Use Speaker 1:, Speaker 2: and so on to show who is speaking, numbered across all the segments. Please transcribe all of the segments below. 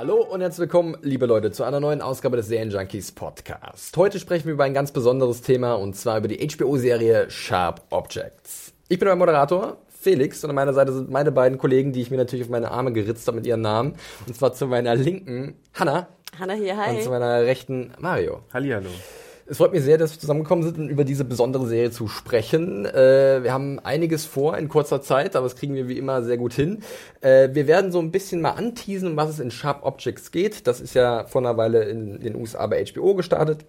Speaker 1: Hallo und herzlich willkommen, liebe Leute, zu einer neuen Ausgabe des Serienjunkies Podcast. Heute sprechen wir über ein ganz besonderes Thema und zwar über die HBO-Serie Sharp Objects. Ich bin euer Moderator, Felix, und an meiner Seite sind meine beiden Kollegen, die ich mir natürlich auf meine Arme geritzt habe mit ihren Namen. Und zwar zu meiner linken Hanna
Speaker 2: Hanna hier, hi.
Speaker 1: und zu meiner rechten Mario.
Speaker 3: Hallihallo.
Speaker 1: Es freut mich sehr, dass wir zusammengekommen sind, um über diese besondere Serie zu sprechen. Äh, wir haben einiges vor in kurzer Zeit, aber das kriegen wir wie immer sehr gut hin. Äh, wir werden so ein bisschen mal anteasen, um was es in Sharp Objects geht. Das ist ja vor einer Weile in den USA bei HBO gestartet.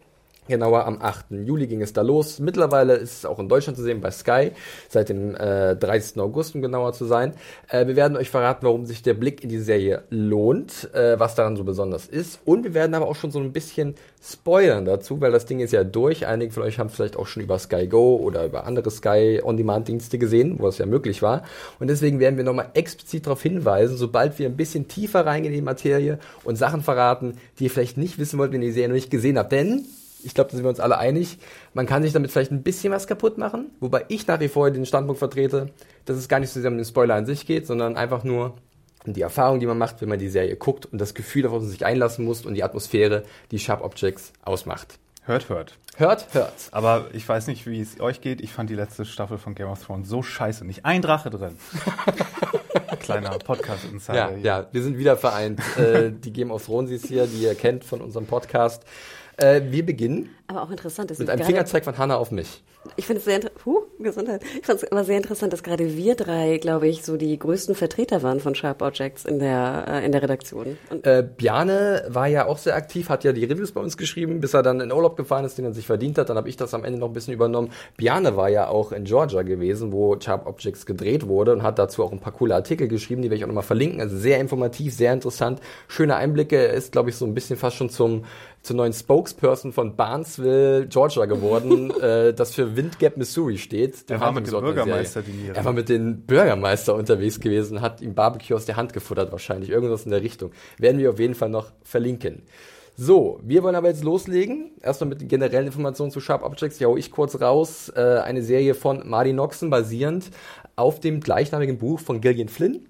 Speaker 1: Genauer am 8. Juli ging es da los. Mittlerweile ist es auch in Deutschland zu sehen bei Sky, seit dem äh, 30. August, um genauer zu sein. Äh, wir werden euch verraten, warum sich der Blick in die Serie lohnt, äh, was daran so besonders ist. Und wir werden aber auch schon so ein bisschen spoilern dazu, weil das Ding ist ja durch. Einige von euch haben vielleicht auch schon über Sky Go oder über andere Sky On-Demand-Dienste gesehen, wo es ja möglich war. Und deswegen werden wir nochmal explizit darauf hinweisen, sobald wir ein bisschen tiefer reingehen in die Materie und Sachen verraten, die ihr vielleicht nicht wissen wollt, wenn ihr die Serie noch nicht gesehen habt. Denn ich glaube, da sind wir uns alle einig. Man kann sich damit vielleicht ein bisschen was kaputt machen, wobei ich nach wie vor den Standpunkt vertrete, dass es gar nicht so sehr um den Spoiler an sich geht, sondern einfach nur um die Erfahrung, die man macht, wenn man die Serie guckt und das Gefühl, auf das man sich einlassen muss und die Atmosphäre, die Sharp Objects ausmacht.
Speaker 3: Hört, hört.
Speaker 1: Hört, hört.
Speaker 3: Aber ich weiß nicht, wie es euch geht. Ich fand die letzte Staffel von Game of Thrones so scheiße. Nicht ein Drache drin. Kleiner Podcast-Insider
Speaker 1: Ja,
Speaker 3: hier.
Speaker 1: ja, wir sind wieder vereint. äh, die Game of Thrones ist hier, die ihr kennt von unserem Podcast. Äh, wir beginnen
Speaker 2: Aber auch interessant, dass
Speaker 1: mit einem Fingerzeig von Hannah auf mich.
Speaker 2: Ich finde es sehr, huh, Gesundheit. Ich fand es aber sehr interessant, dass gerade wir drei, glaube ich, so die größten Vertreter waren von Sharp Objects in der äh, in der Redaktion.
Speaker 1: Äh, Bjarne war ja auch sehr aktiv, hat ja die Reviews bei uns geschrieben, bis er dann in Urlaub gefahren ist, den er sich verdient hat. Dann habe ich das am Ende noch ein bisschen übernommen. Bjarne war ja auch in Georgia gewesen, wo Sharp Objects gedreht wurde und hat dazu auch ein paar coole Artikel geschrieben, die werde ich auch nochmal verlinken. Also sehr informativ, sehr interessant. Schöne Einblicke. Er ist, glaube ich, so ein bisschen fast schon zum zur neuen Spokesperson von Barnesville, Georgia geworden, äh, das für Windgap, Missouri steht.
Speaker 3: Er war mit dem
Speaker 1: der
Speaker 3: Bürgermeister
Speaker 1: Serie.
Speaker 3: dinieren.
Speaker 1: Er war mit dem Bürgermeister unterwegs gewesen, hat ihm Barbecue aus der Hand gefuttert wahrscheinlich, irgendwas in der Richtung. Werden wir auf jeden Fall noch verlinken. So, wir wollen aber jetzt loslegen. Erstmal mit den generellen Informationen zu Sharp Objects. Ja, ich kurz raus. Äh, eine Serie von Marty Noxon basierend auf dem gleichnamigen Buch von Gillian Flynn.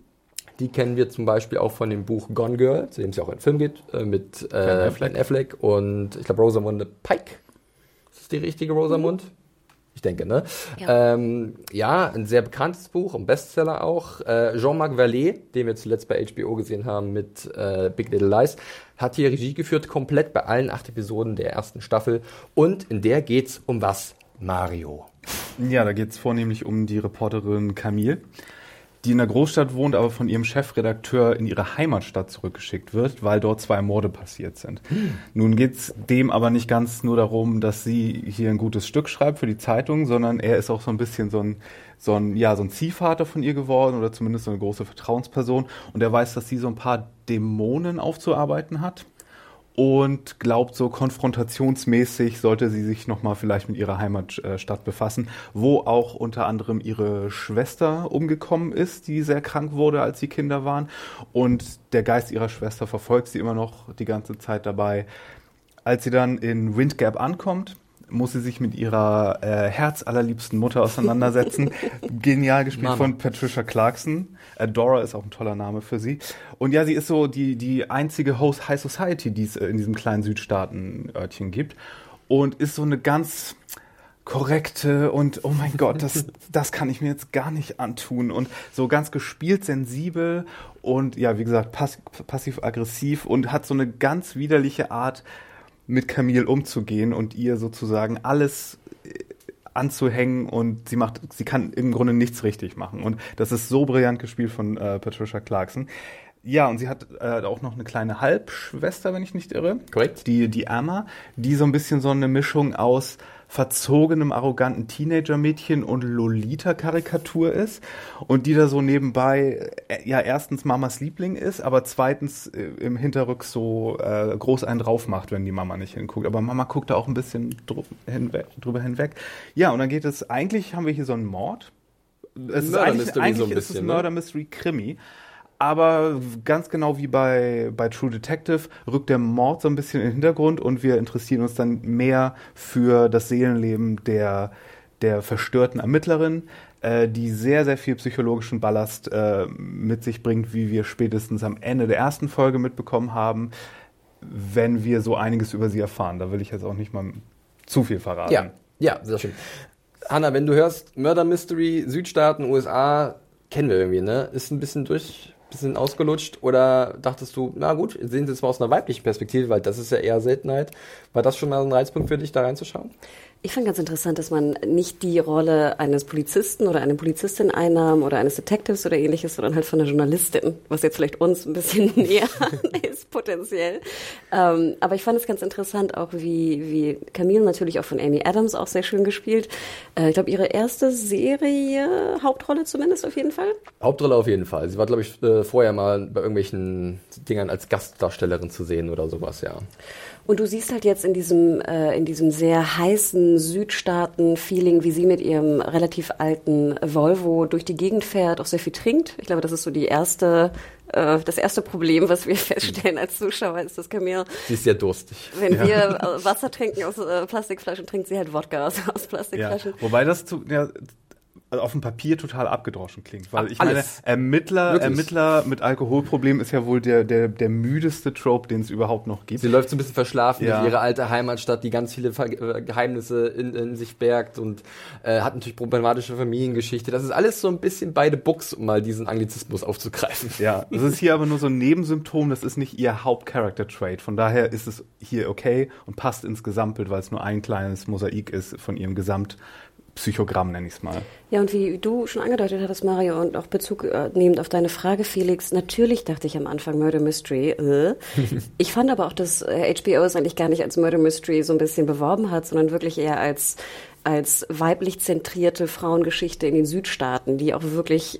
Speaker 1: Die kennen wir zum Beispiel auch von dem Buch Gone Girl, zu dem es ja auch einen Film geht, äh, mit äh,
Speaker 3: Affleck.
Speaker 1: Ben Affleck und ich glaube Rosamunde Pike. Ist das die richtige Rosamund? Ich denke, ne? Ja. Ähm, ja, ein sehr bekanntes Buch, ein Bestseller auch. Äh, Jean-Marc Vallée, den wir zuletzt bei HBO gesehen haben mit äh, Big Little Lies, hat hier Regie geführt, komplett bei allen acht Episoden der ersten Staffel. Und in der geht's um was? Mario.
Speaker 3: Ja, da geht es vornehmlich um die Reporterin Camille, die in der Großstadt wohnt, aber von ihrem Chefredakteur in ihre Heimatstadt zurückgeschickt wird, weil dort zwei Morde passiert sind. Nun geht es dem aber nicht ganz nur darum, dass sie hier ein gutes Stück schreibt für die Zeitung, sondern er ist auch so ein bisschen so ein, so ein, ja, so ein Ziehvater von ihr geworden oder zumindest so eine große Vertrauensperson. Und er weiß, dass sie so ein paar Dämonen aufzuarbeiten hat und glaubt so konfrontationsmäßig sollte sie sich noch mal vielleicht mit ihrer Heimatstadt befassen, wo auch unter anderem ihre Schwester umgekommen ist, die sehr krank wurde, als sie Kinder waren und der Geist ihrer Schwester verfolgt sie immer noch die ganze Zeit dabei. Als sie dann in Windgap ankommt, muss sie sich mit ihrer äh, herzallerliebsten Mutter auseinandersetzen. Genial gespielt
Speaker 1: Mama.
Speaker 3: von Patricia Clarkson. Äh, Dora ist auch ein toller Name für sie. Und ja, sie ist so die, die einzige Host High Society, die es äh, in diesem kleinen Südstaaten-Örtchen gibt. Und ist so eine ganz korrekte und oh mein Gott, das, das kann ich mir jetzt gar nicht antun. Und so ganz gespielt sensibel und ja, wie gesagt, pass passiv-aggressiv und hat so eine ganz widerliche Art, mit Camille umzugehen und ihr sozusagen alles äh, anzuhängen und sie macht, sie kann im Grunde nichts richtig machen. Und das ist so brillant gespielt von äh, Patricia Clarkson. Ja, und sie hat äh, auch noch eine kleine Halbschwester, wenn ich nicht irre.
Speaker 1: Korrekt.
Speaker 3: Die, die Emma, die so ein bisschen so eine Mischung aus verzogenem, arroganten Teenager-Mädchen und Lolita-Karikatur ist und die da so nebenbei äh, ja erstens Mamas Liebling ist, aber zweitens äh, im Hinterrück so äh, groß einen drauf macht, wenn die Mama nicht hinguckt. Aber Mama guckt da auch ein bisschen drü hinweg, drüber hinweg. Ja, und dann geht es, eigentlich haben wir hier so einen Mord. Es ist eigentlich, eigentlich so ein bisschen, ist es ein Murder-Mystery-Krimi. Aber ganz genau wie bei, bei True Detective rückt der Mord so ein bisschen in den Hintergrund und wir interessieren uns dann mehr für das Seelenleben der, der verstörten Ermittlerin, äh, die sehr, sehr viel psychologischen Ballast äh, mit sich bringt, wie wir spätestens am Ende der ersten Folge mitbekommen haben, wenn wir so einiges über sie erfahren. Da will ich jetzt auch nicht mal zu viel verraten.
Speaker 1: Ja, ja, sehr schön. Hanna, wenn du hörst Murder Mystery, Südstaaten, USA, kennen wir irgendwie, ne? Ist ein bisschen durch, bisschen ausgelutscht oder dachtest du, na gut, sehen Sie es mal aus einer weiblichen Perspektive, weil das ist ja eher Seltenheit. War das schon mal ein Reizpunkt für dich, da reinzuschauen?
Speaker 2: Ich fand ganz interessant, dass man nicht die Rolle eines Polizisten oder einer Polizistin einnahm oder eines Detectives oder ähnliches, sondern halt von einer Journalistin, was jetzt vielleicht uns ein bisschen näher ist potenziell. Ähm, aber ich fand es ganz interessant, auch wie, wie Camille natürlich auch von Amy Adams auch sehr schön gespielt. Äh, ich glaube, ihre erste Serie, Hauptrolle zumindest auf jeden Fall.
Speaker 1: Hauptrolle auf jeden Fall. Sie war, glaube ich, äh, vorher mal bei irgendwelchen Dingern als Gastdarstellerin zu sehen oder sowas, ja.
Speaker 2: Und du siehst halt jetzt in diesem, äh, in diesem sehr heißen Südstaaten-Feeling, wie sie mit ihrem relativ alten Volvo durch die Gegend fährt, auch sehr viel trinkt. Ich glaube, das ist so die erste, äh, das erste Problem, was wir feststellen als Zuschauer, ist das Camille.
Speaker 1: Sie ist sehr durstig.
Speaker 2: Wenn ja. wir äh, Wasser trinken aus äh, Plastikflaschen, trinkt sie halt Wodka aus, aus Plastikflaschen.
Speaker 3: Ja. Wobei das zu, ja, also auf dem Papier total abgedroschen klingt. Weil ich Alles. meine, Ermittler, Ermittler mit Alkoholproblemen ist ja wohl der, der, der müdeste Trope, den es überhaupt noch gibt.
Speaker 1: Sie läuft so ein bisschen verschlafen ja. durch ihre alte Heimatstadt, die ganz viele äh, Geheimnisse in, in sich bergt und äh, hat natürlich problematische Familiengeschichte. Das ist alles so ein bisschen beide Books, um mal diesen Anglizismus aufzugreifen.
Speaker 3: Ja, das ist hier aber nur so ein Nebensymptom, das ist nicht ihr Haupt-Character-Trait. Von daher ist es hier okay und passt ins Gesamtbild, weil es nur ein kleines Mosaik ist von ihrem Gesamt Psychogramm, nenne ich es mal.
Speaker 2: Ja, und wie du schon angedeutet hattest, Mario, und auch Bezug äh, nehmend auf deine Frage, Felix, natürlich dachte ich am Anfang Murder Mystery. Äh. ich fand aber auch, dass äh, HBO es eigentlich gar nicht als Murder Mystery so ein bisschen beworben hat, sondern wirklich eher als als weiblich zentrierte Frauengeschichte in den Südstaaten, die auch wirklich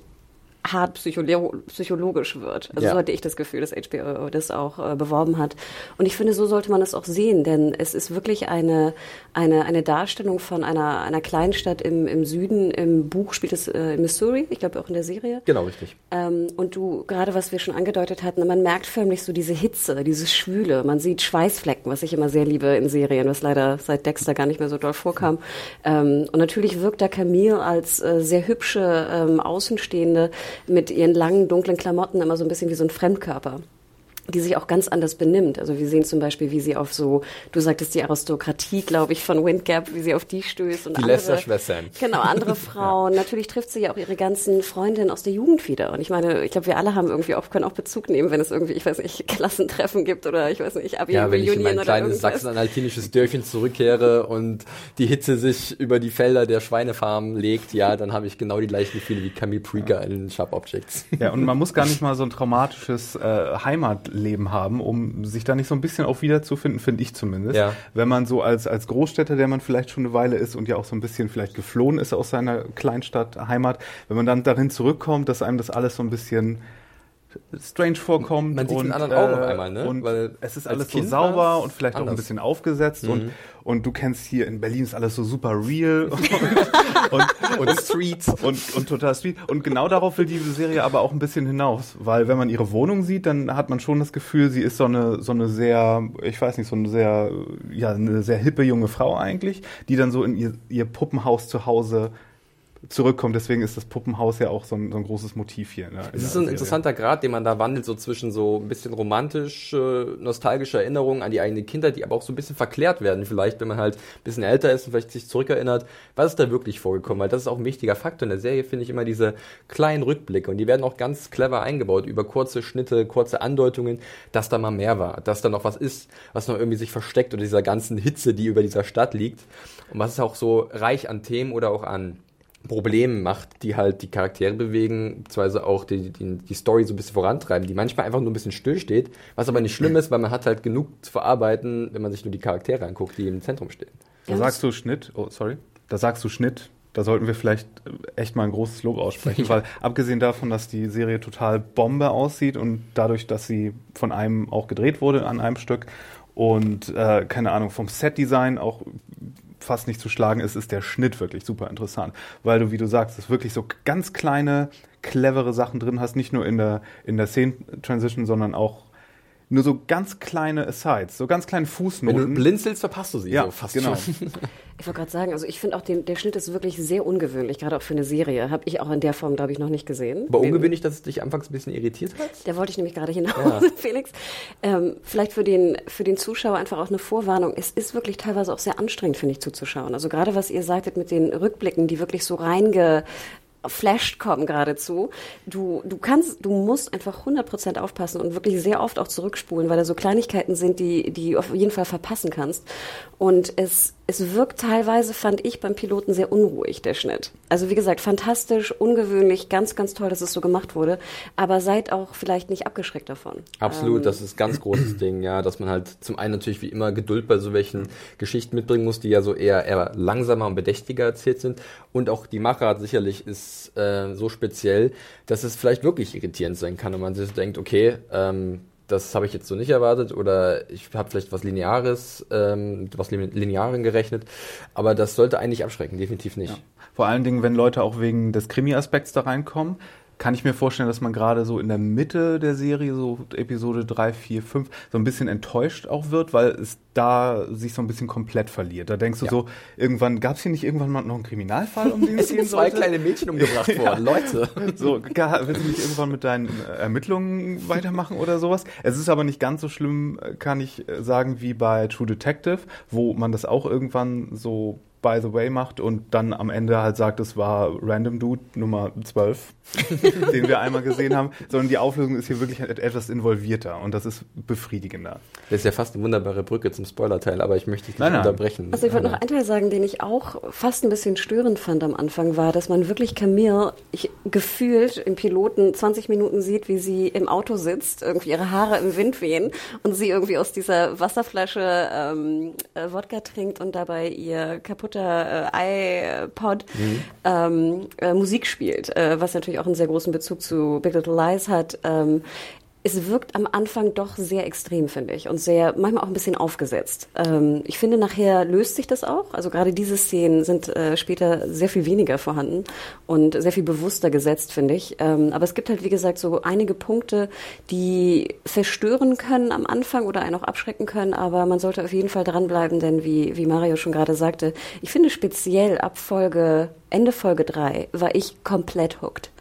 Speaker 2: hart psycholo psychologisch wird. Also ja. so hatte ich das Gefühl, dass HBO das auch äh, beworben hat. Und ich finde, so sollte man es auch sehen, denn es ist wirklich eine, eine, eine Darstellung von einer, einer Kleinstadt im, im Süden. Im Buch spielt es äh, in Missouri, ich glaube auch in der Serie.
Speaker 1: Genau, richtig.
Speaker 2: Ähm, und du, gerade was wir schon angedeutet hatten, man merkt förmlich so diese Hitze, dieses Schwüle. Man sieht Schweißflecken, was ich immer sehr liebe in Serien, was leider seit Dexter gar nicht mehr so doll vorkam. Ähm, und natürlich wirkt da Camille als äh, sehr hübsche ähm, Außenstehende mit ihren langen, dunklen Klamotten immer so ein bisschen wie so ein Fremdkörper die sich auch ganz anders benimmt. Also wir sehen zum Beispiel, wie sie auf so, du sagtest die Aristokratie, glaube ich, von Windgap, wie sie auf die stößt und
Speaker 1: die
Speaker 2: andere,
Speaker 1: Schwestern.
Speaker 2: Genau, andere Frauen. ja. Natürlich trifft sie ja auch ihre ganzen Freundinnen aus der Jugend wieder. Und ich meine, ich glaube, wir alle haben irgendwie auch, können auch Bezug nehmen, wenn es irgendwie, ich weiß nicht, Klassentreffen gibt oder ich weiß nicht,
Speaker 1: abi Ja, wenn ich in mein kleines sachsen-anhaltinisches Dörfchen zurückkehre und die Hitze sich über die Felder der Schweinefarmen legt, ja, dann habe ich genau die gleichen Gefühle wie Camille Preaker ja. in Sharp Objects.
Speaker 3: Ja, und man muss gar nicht mal so ein traumatisches äh, Heimat Leben haben, um sich da nicht so ein bisschen auch wiederzufinden, finde ich zumindest. Ja. Wenn man so als, als Großstädter, der man vielleicht schon eine Weile ist und ja auch so ein bisschen vielleicht geflohen ist aus seiner Kleinstadt, Heimat, wenn man dann darin zurückkommt, dass einem das alles so ein bisschen strange vorkommt.
Speaker 1: Man sieht
Speaker 3: und,
Speaker 1: anderen Augen auf einmal, ne?
Speaker 3: Und Weil es ist alles so sauber und vielleicht anders. auch ein bisschen aufgesetzt mhm. und, und du kennst hier in Berlin ist alles so super real und, und, und, Streets und, und total Street. Und genau darauf will diese Serie aber auch ein bisschen hinaus, weil wenn man ihre Wohnung sieht, dann hat man schon das Gefühl, sie ist so eine, so eine sehr, ich weiß nicht, so eine sehr, ja, eine sehr hippe junge Frau eigentlich, die dann so in ihr, ihr Puppenhaus zu Hause zurückkommt. Deswegen ist das Puppenhaus ja auch so ein, so ein großes Motiv hier.
Speaker 1: Ne, es ist ein interessanter Grad, den man da wandelt, so zwischen so ein bisschen romantisch, äh, nostalgische Erinnerungen an die eigene Kindheit, die aber auch so ein bisschen verklärt werden, vielleicht, wenn man halt ein bisschen älter ist und vielleicht sich zurückerinnert, was ist da wirklich vorgekommen? Weil das ist auch ein wichtiger Faktor in der Serie, finde ich immer diese kleinen Rückblicke und die werden auch ganz clever eingebaut über kurze Schnitte, kurze Andeutungen, dass da mal mehr war, dass da noch was ist, was noch irgendwie sich versteckt oder dieser ganzen Hitze, die über dieser Stadt liegt und was ist auch so reich an Themen oder auch an Problemen macht, die halt die Charaktere bewegen, beziehungsweise auch die, die, die Story so ein bisschen vorantreiben, die manchmal einfach nur ein bisschen stillsteht, was aber nicht schlimm ist, weil man hat halt genug zu verarbeiten, wenn man sich nur die Charaktere anguckt, die im Zentrum stehen.
Speaker 3: Da sagst du Schnitt, oh sorry, da sagst du Schnitt, da sollten wir vielleicht echt mal ein großes Lob aussprechen, weil abgesehen davon, dass die Serie total Bombe aussieht und dadurch, dass sie von einem auch gedreht wurde an einem Stück und äh, keine Ahnung vom Setdesign auch fast nicht zu schlagen ist, ist der Schnitt wirklich super interessant, weil du, wie du sagst, es wirklich so ganz kleine, clevere Sachen drin hast, nicht nur in der in der Szenen-Transition, sondern auch nur so ganz kleine Asides, so ganz kleine Fußnoten.
Speaker 1: Wenn du blinzelst, verpasst du sie
Speaker 3: ja,
Speaker 1: so fast
Speaker 3: genau.
Speaker 1: schon.
Speaker 2: Ich wollte gerade sagen, also ich finde auch, den, der Schnitt ist wirklich sehr ungewöhnlich, gerade auch für eine Serie. Habe ich auch in der Form, glaube ich, noch nicht gesehen.
Speaker 1: Aber ungewöhnlich, dass es dich anfangs ein bisschen irritiert hat?
Speaker 2: Da wollte ich nämlich gerade hinaus,
Speaker 1: Ja.
Speaker 2: Felix. Ähm, vielleicht für den, für den Zuschauer einfach auch eine Vorwarnung. Es ist wirklich teilweise auch sehr anstrengend, finde ich, zuzuschauen. Also gerade was ihr sagtet mit den Rückblicken, die wirklich so reinge flashed kommen geradezu. Du, du kannst, du musst einfach 100% aufpassen und wirklich sehr oft auch zurückspulen, weil da so Kleinigkeiten sind, die, die du auf jeden Fall verpassen kannst. Und es, es wirkt teilweise, fand ich beim Piloten sehr unruhig, der Schnitt. Also wie gesagt, fantastisch, ungewöhnlich, ganz, ganz toll, dass es so gemacht wurde. Aber seid auch vielleicht nicht abgeschreckt davon.
Speaker 1: Absolut,
Speaker 2: Ähm,
Speaker 1: das ist ein ganz großes Ding, ja, dass man halt zum einen natürlich wie immer Geduld bei so welchen Geschichten mitbringen muss, die ja so eher, eher langsamer und bedächtiger erzählt sind. Und auch die Machart sicherlich ist äh, so speziell, dass es vielleicht wirklich irritierend sein kann und man sich denkt, okay, ähm, das habe ich jetzt so nicht erwartet oder ich habe vielleicht was Lineares, ähm, was Lin- Linearen gerechnet, aber das sollte eigentlich abschrecken, definitiv nicht.
Speaker 3: Vor allen Dingen, wenn Leute auch wegen des Krimi-Aspekts da reinkommen, kann ich mir vorstellen, dass man gerade so in der Mitte der Serie, so Episode 3, 4, 5, so ein bisschen enttäuscht auch wird, weil es da sich so ein bisschen komplett verliert. Da denkst du
Speaker 1: Ja.
Speaker 3: so, irgendwann, gab es hier nicht irgendwann mal noch einen Kriminalfall, um den
Speaker 1: Es
Speaker 3: gehen
Speaker 1: sind zwei
Speaker 3: sollte?
Speaker 1: kleine Mädchen umgebracht worden, Leute.
Speaker 3: So, willst du nicht irgendwann mit deinen äh, Ermittlungen weitermachen oder sowas? Es ist aber nicht ganz so schlimm, äh, kann ich äh, sagen, wie bei True Detective, wo man das auch irgendwann so by the way macht und dann am Ende halt sagt, es war Random Dude Nummer 12, den wir einmal gesehen haben, sondern die Auflösung ist hier wirklich et- etwas involvierter und das ist befriedigender.
Speaker 1: Das ist ja fast eine wunderbare Brücke zum Spoilerteil, aber ich möchte dich nicht
Speaker 3: Nein, nein.
Speaker 1: unterbrechen.
Speaker 2: Also ich wollte noch ein Teil sagen, den ich auch fast ein bisschen störend fand am Anfang, war, dass man wirklich Camille ich, gefühlt im Piloten 20 Minuten sieht, wie sie im Auto sitzt, irgendwie ihre Haare im Wind wehen und sie irgendwie aus dieser Wasserflasche ähm, äh, Wodka trinkt und dabei ihr kaputter äh, iPod ähm, äh, Musik spielt, äh, was natürlich auch einen sehr großen Bezug zu Big Little Lies hat. Ähm, es wirkt am Anfang doch sehr extrem, finde ich, und sehr, manchmal auch ein bisschen aufgesetzt. Ähm, ich finde, nachher löst sich das auch. Also gerade diese Szenen sind äh, später sehr viel weniger vorhanden und sehr viel bewusster gesetzt, finde ich. Ähm, aber es gibt halt, wie gesagt, so einige Punkte, die verstören können am Anfang oder einen auch abschrecken können, aber man sollte auf jeden Fall dranbleiben, denn wie, wie Mario schon gerade sagte, ich finde speziell ab Folge, Ende Folge drei war ich komplett hooked.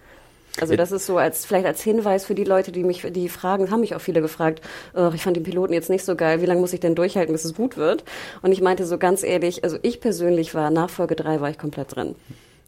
Speaker 2: Also das ist so als vielleicht als Hinweis für die Leute, die mich, die fragen, haben mich auch viele gefragt, "Ach, ich fand den Piloten jetzt nicht so geil, wie lange muss ich denn durchhalten, bis es gut wird? Und ich meinte so ganz ehrlich, also ich persönlich war nach Folge drei war ich komplett drin.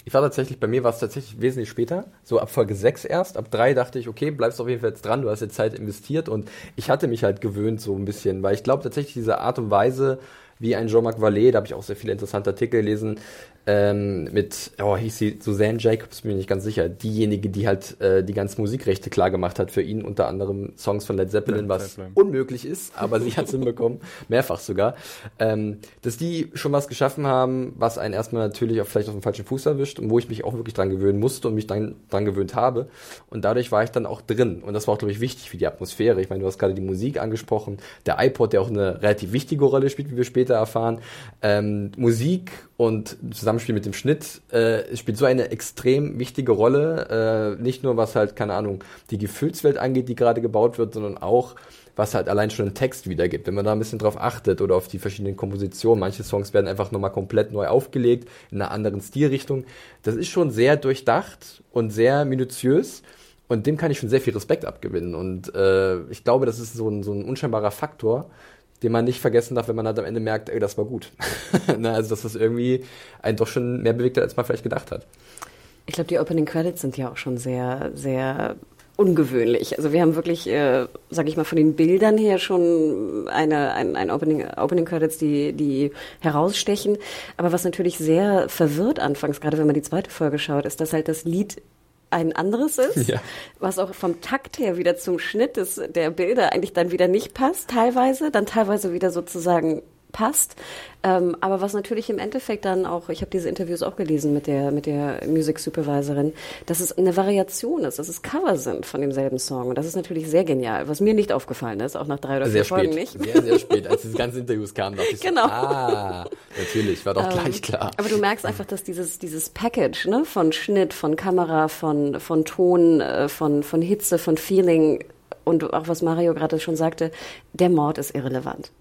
Speaker 1: Ich war tatsächlich, bei mir war es tatsächlich wesentlich später, so ab Folge 6 erst. Ab 3 dachte ich, okay, bleibst auf jeden Fall jetzt dran, du hast jetzt Zeit investiert und ich hatte mich halt gewöhnt so ein bisschen, weil ich glaube tatsächlich diese Art und Weise, wie ein Jean-Marc Vallée, da habe ich auch sehr viele interessante Artikel gelesen, ähm, mit, oh, hieß sie Suzanne Jacobs, bin ich nicht ganz sicher, diejenige, die halt äh, die ganzen Musikrechte klar gemacht hat für ihn, unter anderem Songs von Led Zeppelin, was unmöglich ist, aber sie hat es hinbekommen, mehrfach sogar, ähm, dass die schon was geschaffen haben, was einen erstmal natürlich auch vielleicht auf den falschen Fuß erwischt und wo ich mich auch wirklich dran gewöhnen musste und mich dann dran gewöhnt habe. Und dadurch war ich dann auch drin. Und das war auch, glaube ich, wichtig für die Atmosphäre. Ich meine, du hast gerade die Musik angesprochen, der iPod, der auch eine relativ wichtige Rolle spielt, wie wir später erfahren. Ähm, Musik und Zusammenspiel mit dem Schnitt äh, spielt so eine extrem wichtige Rolle. Äh, nicht nur was halt, keine Ahnung, die Gefühlswelt angeht, die gerade gebaut wird, sondern auch was halt allein schon einen Text wiedergibt. Wenn man da ein bisschen drauf achtet oder auf die verschiedenen Kompositionen, manche Songs werden einfach nochmal komplett neu aufgelegt, in einer anderen Stilrichtung. Das ist schon sehr durchdacht und sehr minutiös. Und dem kann ich schon sehr viel Respekt abgewinnen. Und äh, ich glaube, das ist so ein, so ein unscheinbarer Faktor, den man nicht vergessen darf, wenn man halt am Ende merkt, ey, das war gut. Na, also, dass das irgendwie einen doch schon mehr bewegt hat, als man vielleicht gedacht hat.
Speaker 2: Ich glaube, die Opening Credits sind ja auch schon sehr, sehr ungewöhnlich. Also wir haben wirklich, äh, sage ich mal, von den Bildern her schon eine, ein, ein Opening, Opening Credits, die, die herausstechen. Aber was natürlich sehr verwirrt anfangs, gerade wenn man die zweite Folge schaut, ist, dass halt das Lied ein anderes ist,
Speaker 1: Ja.
Speaker 2: was auch vom Takt her wieder zum Schnitt des, der Bilder eigentlich dann wieder nicht passt, teilweise, dann teilweise wieder sozusagen passt. Ähm, aber was natürlich im Endeffekt dann auch, ich habe diese Interviews auch gelesen mit der, mit der Music Supervisorin, dass es eine Variation ist, dass es Cover sind von demselben Song. Und das ist natürlich sehr genial, was mir nicht aufgefallen ist, auch nach drei oder
Speaker 1: sehr
Speaker 2: vier
Speaker 1: spät.
Speaker 2: Folgen nicht.
Speaker 1: Sehr, sehr spät, als diese ganzen Interviews kamen, dachte ich so,
Speaker 2: Genau.
Speaker 1: ah, natürlich, war doch gleich klar.
Speaker 2: Aber du merkst einfach, dass dieses, dieses Package ne, von Schnitt, von Kamera, von, von Ton, äh, von, von Hitze, von Feeling und auch was Mario gerade schon sagte, der Mord ist irrelevant.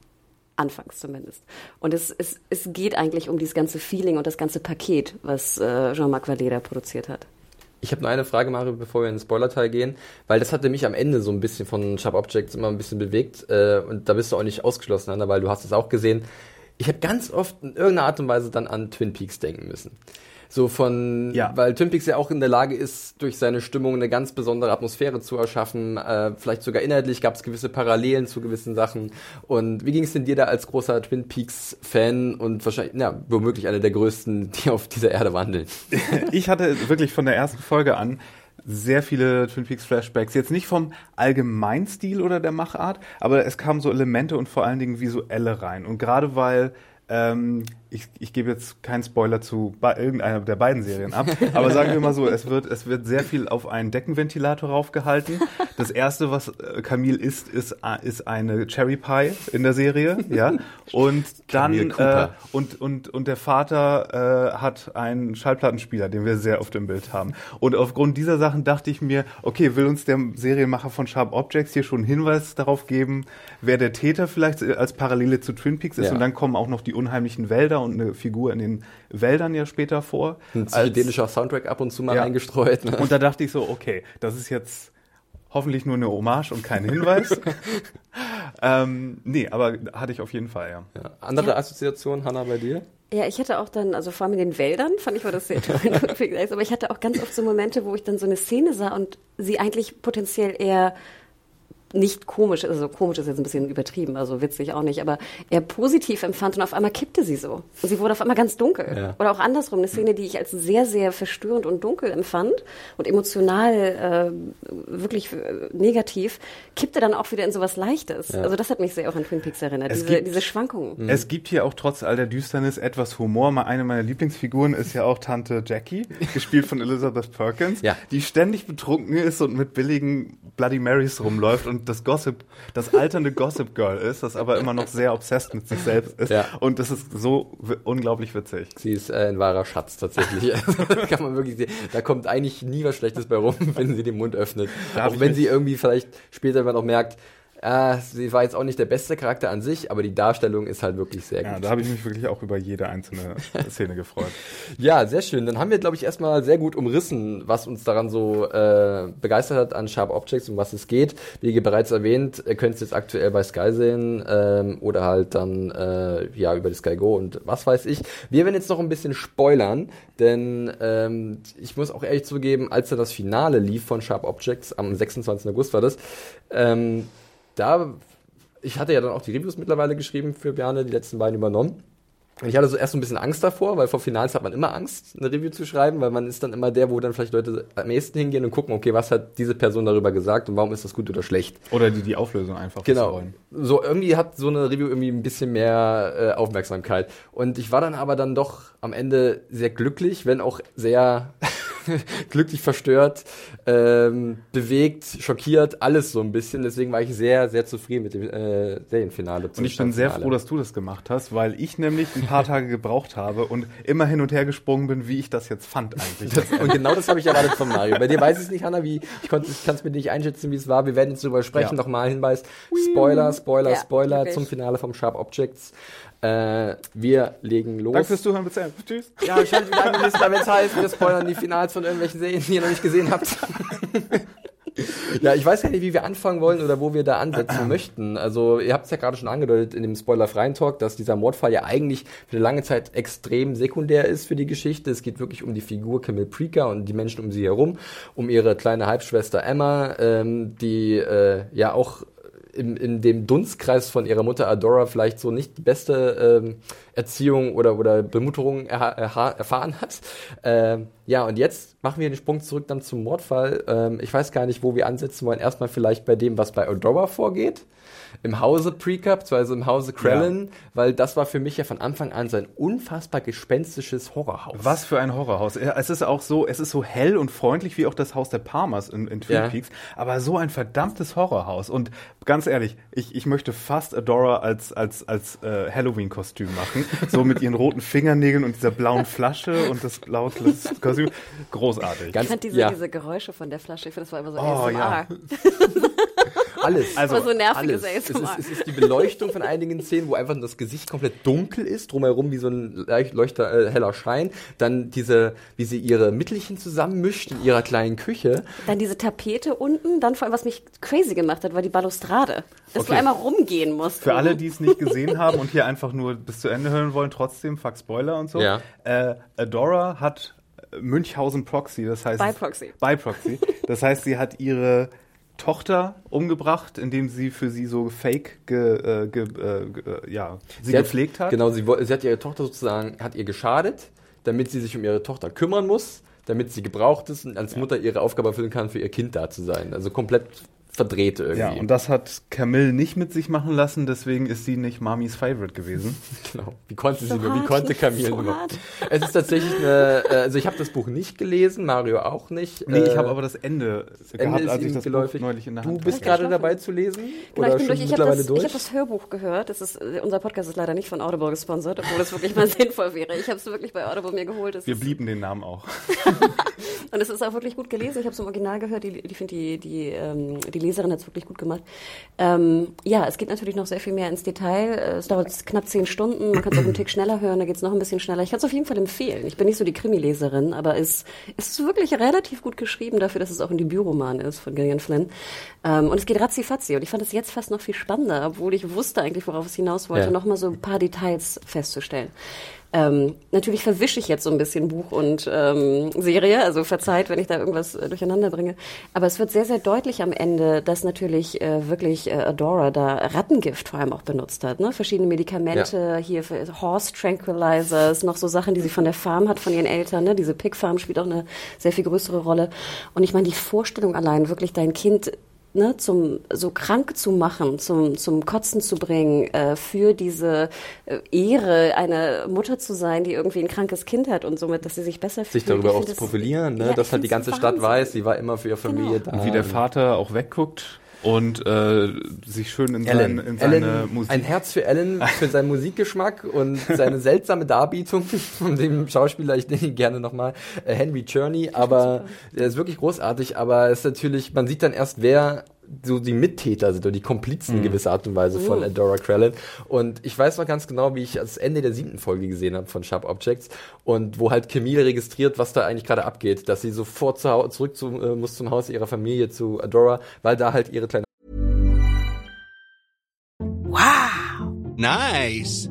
Speaker 2: Anfangs zumindest. Und es, es, es geht eigentlich um dieses ganze Feeling und das ganze Paket, was äh, Jean-Marc Valeda produziert hat.
Speaker 1: Ich habe nur eine Frage, Mario, bevor wir in den Spoiler-Teil gehen, weil das hatte mich am Ende so ein bisschen von Sharp Objects immer ein bisschen bewegt äh, und da bist du auch nicht ausgeschlossen, Anna, weil du hast es auch gesehen. Ich habe ganz oft in irgendeiner Art und Weise dann an Twin Peaks denken müssen. So von,
Speaker 3: Ja.
Speaker 1: weil Twin Peaks ja auch in der Lage ist, durch seine Stimmung eine ganz besondere Atmosphäre zu erschaffen. Äh, vielleicht sogar inhaltlich gab es gewisse Parallelen zu gewissen Sachen. Und wie ging es denn dir da als großer Twin Peaks-Fan und wahrscheinlich, ja, womöglich einer der größten, die auf dieser Erde wandeln?
Speaker 3: Ich hatte wirklich von der ersten Folge an sehr viele Twin Peaks Flashbacks. Jetzt nicht vom Allgemeinstil oder der Machart, aber es kamen so Elemente und vor allen Dingen visuelle rein. Und gerade weil ähm, ich, ich gebe jetzt keinen Spoiler zu irgendeiner der beiden Serien ab, aber sagen wir mal so, es wird, es wird sehr viel auf einen Deckenventilator raufgehalten. Das erste, was äh, Camille isst, ist, äh, ist eine Cherry Pie in der Serie, ja. Und dann, äh, und, und, und der Vater äh, hat einen Schallplattenspieler, den wir sehr oft im Bild haben. Und aufgrund dieser Sachen dachte ich mir, okay, will uns der Serienmacher von Sharp Objects hier schon einen Hinweis darauf geben, wer der Täter vielleicht als Parallele zu Twin Peaks ist.
Speaker 1: Ja.
Speaker 3: Und dann kommen auch noch die unheimlichen Wälder und eine Figur in den Wäldern ja später vor.
Speaker 1: Ein psychedelischer Soundtrack ab und zu mal
Speaker 3: Ja.
Speaker 1: eingestreut. Ne?
Speaker 3: und da dachte ich so, okay, das ist jetzt hoffentlich nur eine Hommage und kein Hinweis. ähm, nee, aber hatte ich auf jeden Fall, ja.
Speaker 1: Ja. Andere Assoziation, Hanna, bei dir?
Speaker 2: Ja, ich hatte auch dann, also vor allem in den Wäldern fand ich war das sehr toll. aber ich hatte auch ganz oft so Momente, wo ich dann so eine Szene sah und sie eigentlich potenziell eher nicht komisch, also komisch ist jetzt ein bisschen übertrieben, also witzig auch nicht, aber eher positiv empfand und auf einmal kippte sie so. Und sie wurde auf einmal ganz dunkel.
Speaker 1: Ja.
Speaker 2: Oder auch andersrum, eine Szene, die ich als sehr, sehr verstörend und dunkel empfand und emotional äh, wirklich äh, negativ, kippte dann auch wieder in sowas Leichtes. Also das hat mich sehr auch an Twin Peaks erinnert,
Speaker 3: Es
Speaker 2: diese,
Speaker 3: gibt-
Speaker 2: diese Schwankungen.
Speaker 3: Es gibt hier auch trotz all der Düsternis etwas Humor. Mal Eine meiner Lieblingsfiguren ist ja auch Tante Jackie, gespielt von Elizabeth Perkins,
Speaker 1: Ja.
Speaker 3: die ständig betrunken ist und mit billigen Bloody Marys rumläuft und das Gossip, das alternde Gossip Girl ist, das aber immer noch sehr obsessed mit sich selbst ist.
Speaker 1: Ja.
Speaker 3: Und das ist so unglaublich witzig.
Speaker 1: Sie ist äh, ein wahrer Schatz tatsächlich. kann man wirklich sehen. Da kommt eigentlich nie was Schlechtes bei rum, wenn sie den Mund öffnet.
Speaker 3: Da
Speaker 1: auch wenn sie irgendwie vielleicht später man auch merkt, äh, sie war jetzt auch nicht der beste Charakter an sich, aber die Darstellung ist halt wirklich sehr
Speaker 3: Ja,
Speaker 1: gut.
Speaker 3: da habe ich mich wirklich auch über jede einzelne Szene gefreut.
Speaker 1: Ja, sehr schön. Dann haben wir, glaube ich, erstmal sehr gut umrissen, was uns daran so äh, begeistert hat an Sharp Objects, um was es geht. Wie bereits erwähnt, ihr könnt es jetzt aktuell bei Sky sehen ähm, oder halt dann äh, ja über die Sky Go und was weiß ich. Wir werden jetzt noch ein bisschen spoilern, denn ähm, ich muss auch ehrlich zugeben, als da das Finale lief von Sharp Objects, am 26. August war das, ähm, da, ich hatte ja dann auch die Reviews mittlerweile geschrieben für Bjarne, die letzten beiden übernommen. Ich hatte so erst so ein bisschen Angst davor, weil vor Finals hat man immer Angst, eine Review zu schreiben, weil man ist dann immer der, wo dann vielleicht Leute am ehesten hingehen und gucken, okay, was hat diese Person darüber gesagt und warum ist das gut oder schlecht.
Speaker 3: Oder die die Auflösung einfach
Speaker 1: Genau. So irgendwie hat so eine Review irgendwie ein bisschen mehr äh, Aufmerksamkeit. Und ich war dann aber dann doch am Ende sehr glücklich, wenn auch sehr glücklich verstört, ähm, bewegt, schockiert, alles so ein bisschen. Deswegen war ich sehr, sehr zufrieden mit dem äh, Serienfinale.
Speaker 3: Und ich bin sehr froh, dass du das gemacht hast, weil ich nämlich ein paar Tage gebraucht habe und immer hin und her gesprungen bin, wie ich das jetzt fand eigentlich.
Speaker 1: Und genau das habe ich erwartet von Mario. Bei dir weiß ich es nicht, Hanna, wie ich konnte, ich kann es mir nicht einschätzen, wie es war. Wir werden jetzt darüber sprechen.
Speaker 3: Ja.
Speaker 1: Nochmal Hinweis: Spoiler, Spoiler,
Speaker 2: Ja,
Speaker 1: Spoiler
Speaker 2: wirklich.
Speaker 1: zum Finale vom Sharp Objects. Äh, wir legen los.
Speaker 3: Danke fürs Zuhören, bis dann. Tschüss.
Speaker 1: Ja, schaltet wieder ein, nächstes Mal, wenn es heißt, wir spoilern die Finals von irgendwelchen Serien, die ihr noch nicht gesehen habt. ja, ich weiß gar nicht, wie wir anfangen wollen oder wo wir da ansetzen möchten. Also, ihr habt es ja gerade schon angedeutet in dem spoilerfreien Talk, dass dieser Mordfall ja eigentlich für eine lange Zeit extrem sekundär ist für die Geschichte. Es geht wirklich um die Figur Camille Preaker und die Menschen um sie herum, um ihre kleine Halbschwester Emma, ähm, die äh, ja auch in, in dem Dunstkreis von ihrer Mutter Adora vielleicht so nicht die beste ähm, Erziehung oder, oder Bemutterung erha erha erfahren hat. Ähm, ja, und jetzt machen wir den Sprung zurück dann zum Mordfall. Ähm, ich weiß gar nicht, wo wir ansetzen wollen. Erstmal vielleicht bei dem, was bei Adora vorgeht. Im Hause Precap, beziehungsweise im Hause Krellin, weil das war für mich ja von Anfang an sein unfassbar gespenstisches Horrorhaus.
Speaker 3: Was für ein Horrorhaus. Es ist auch so, es ist so hell und freundlich wie auch das Haus der Palmers in, in Twin
Speaker 1: Ja.
Speaker 3: Peaks, aber so ein verdammtes Horrorhaus. Und ganz ehrlich, ich, ich möchte fast Adora als, als, als äh, Halloween-Kostüm machen. So mit ihren roten Fingernägeln und dieser blauen Flasche und das blaue Kostüm. Großartig.
Speaker 1: Ganz-
Speaker 2: Ich fand diese,
Speaker 1: ja.
Speaker 2: diese Geräusche von der Flasche, ich finde, das war immer so
Speaker 3: Oh,
Speaker 2: ASMR.
Speaker 3: ja.
Speaker 1: Alles.
Speaker 3: Also,
Speaker 2: so nerviges
Speaker 1: alles. Es ist, es ist die Beleuchtung von einigen Szenen, wo einfach das Gesicht komplett dunkel ist, drumherum wie so ein leicht leuchter, äh, heller Schein. Dann diese, wie sie ihre Mittelchen zusammenmischt in ihrer kleinen Küche.
Speaker 2: Dann diese Tapete unten, dann vor allem, was mich crazy gemacht hat, war die Balustrade. Dass
Speaker 3: Okay.
Speaker 2: du einmal rumgehen musst.
Speaker 3: Für alle, die es nicht gesehen haben und hier einfach nur bis zu Ende hören wollen, trotzdem, fuck Spoiler und so.
Speaker 1: Ja.
Speaker 3: Äh, Adora hat Münchhausen Proxy, das heißt.
Speaker 2: By Proxy.
Speaker 3: By Proxy. Das heißt, sie hat ihre Tochter umgebracht, indem sie für sie so fake ge, äh, ge, äh, ge, äh, ja, sie, gepflegt hat.
Speaker 1: Genau, sie, sie hat ihre Tochter sozusagen, hat ihr geschadet, damit sie sich um ihre Tochter kümmern muss, damit sie gebraucht ist und als Mutter ihre Aufgabe erfüllen kann, für ihr Kind da zu sein. Also komplett verdreht irgendwie.
Speaker 3: Ja, und das hat Camille nicht mit sich machen lassen, deswegen ist sie nicht Mamis Favorite gewesen.
Speaker 1: Genau. Wie konnte
Speaker 2: So
Speaker 1: sie nur? Wie konnte Camille
Speaker 2: so
Speaker 1: nur?
Speaker 2: hart.
Speaker 1: Es ist tatsächlich eine, äh, also ich habe das Buch nicht gelesen, Mario auch nicht.
Speaker 3: Nee, ich
Speaker 1: Äh,
Speaker 3: habe aber das Ende,
Speaker 1: Ende
Speaker 3: gehabt,
Speaker 1: ist
Speaker 3: als ich das
Speaker 1: geläufig.
Speaker 3: Buch neulich in der
Speaker 1: Du
Speaker 3: Hand
Speaker 1: bist
Speaker 3: hatte.
Speaker 1: gerade dabei zu lesen?
Speaker 2: Genau,
Speaker 1: Oder
Speaker 2: ich bin durch. Ich habe das,
Speaker 1: durch?
Speaker 2: ich hab das Hörbuch gehört. Das ist, äh, unser Podcast ist leider nicht von Audible gesponsert, obwohl das wirklich mal sinnvoll wäre. Ich habe es wirklich bei Audible mir geholt. Es
Speaker 3: Wir blieben den Namen auch.
Speaker 2: und es ist auch wirklich gut gelesen. Ich habe es im Original gehört. Die, die finde die, die, ähm, die Leserin hat es wirklich gut gemacht. Ähm, ja, es geht natürlich noch sehr viel mehr ins Detail. Äh, Es dauert knapp zehn Stunden. Man kann es auch einen Tick schneller hören. Da geht es noch ein bisschen schneller. Ich kann es auf jeden Fall empfehlen. Ich bin nicht so die Krimi-Leserin, aber es, es ist wirklich relativ gut geschrieben dafür, dass es auch ein Debütroman ist von Gillian Flynn. Ähm, und es geht ratzi-fatzi. Und ich fand es jetzt fast noch viel spannender, obwohl ich wusste eigentlich, worauf es hinaus wollte,
Speaker 1: Ja.
Speaker 2: noch mal so ein paar Details festzustellen. Ähm, natürlich verwische ich jetzt so ein bisschen Buch und ähm, Serie, also verzeiht, wenn ich da irgendwas äh, durcheinander bringe. Aber es wird sehr, sehr deutlich am Ende, dass natürlich äh, wirklich äh, Adora da Rattengift vor allem auch benutzt hat. Ne? Verschiedene Medikamente, hier für Horse Tranquilizers, noch so Sachen, die sie von der Farm hat, von ihren Eltern. Ne? Diese Pig Farm spielt auch eine sehr viel größere Rolle. Und ich meine, die Vorstellung allein, wirklich dein Kind ne, zum so krank zu machen, zum zum Kotzen zu bringen, äh, für diese äh, Ehre, eine Mutter zu sein, die irgendwie ein krankes Kind hat und somit, dass sie sich besser fühlt.
Speaker 1: sich darüber
Speaker 2: Ich
Speaker 1: auch zu
Speaker 2: das-
Speaker 1: profilieren, ne?
Speaker 2: Ja,
Speaker 1: dass halt die ganze Stadt
Speaker 2: Wahnsinn.
Speaker 1: weiß, sie war immer für ihre Familie
Speaker 2: Genau.
Speaker 1: da.
Speaker 3: Wie der Vater auch wegguckt und äh, sich schön in,
Speaker 1: Ellen.
Speaker 3: sein, in seine
Speaker 1: Ellen,
Speaker 3: Musik.
Speaker 1: ein Herz für Ellen, für seinen Musikgeschmack und seine seltsame Darbietung von dem Schauspieler, ich nenne ihn gerne nochmal, äh, Henry Cherney, aber der ist wirklich großartig, aber es ist natürlich, man sieht dann erst, wer so die Mittäter sind oder die Komplizen in gewisser Art und Weise von Adora Krellin. Und ich weiß noch ganz genau, wie ich das Ende der siebten Folge gesehen habe von Sharp Objects und wo halt Camille registriert, was da eigentlich gerade abgeht, dass sie sofort zu, zurück zu, äh, muss zum Haus ihrer Familie zu Adora, weil da halt ihre kleine
Speaker 4: Nice.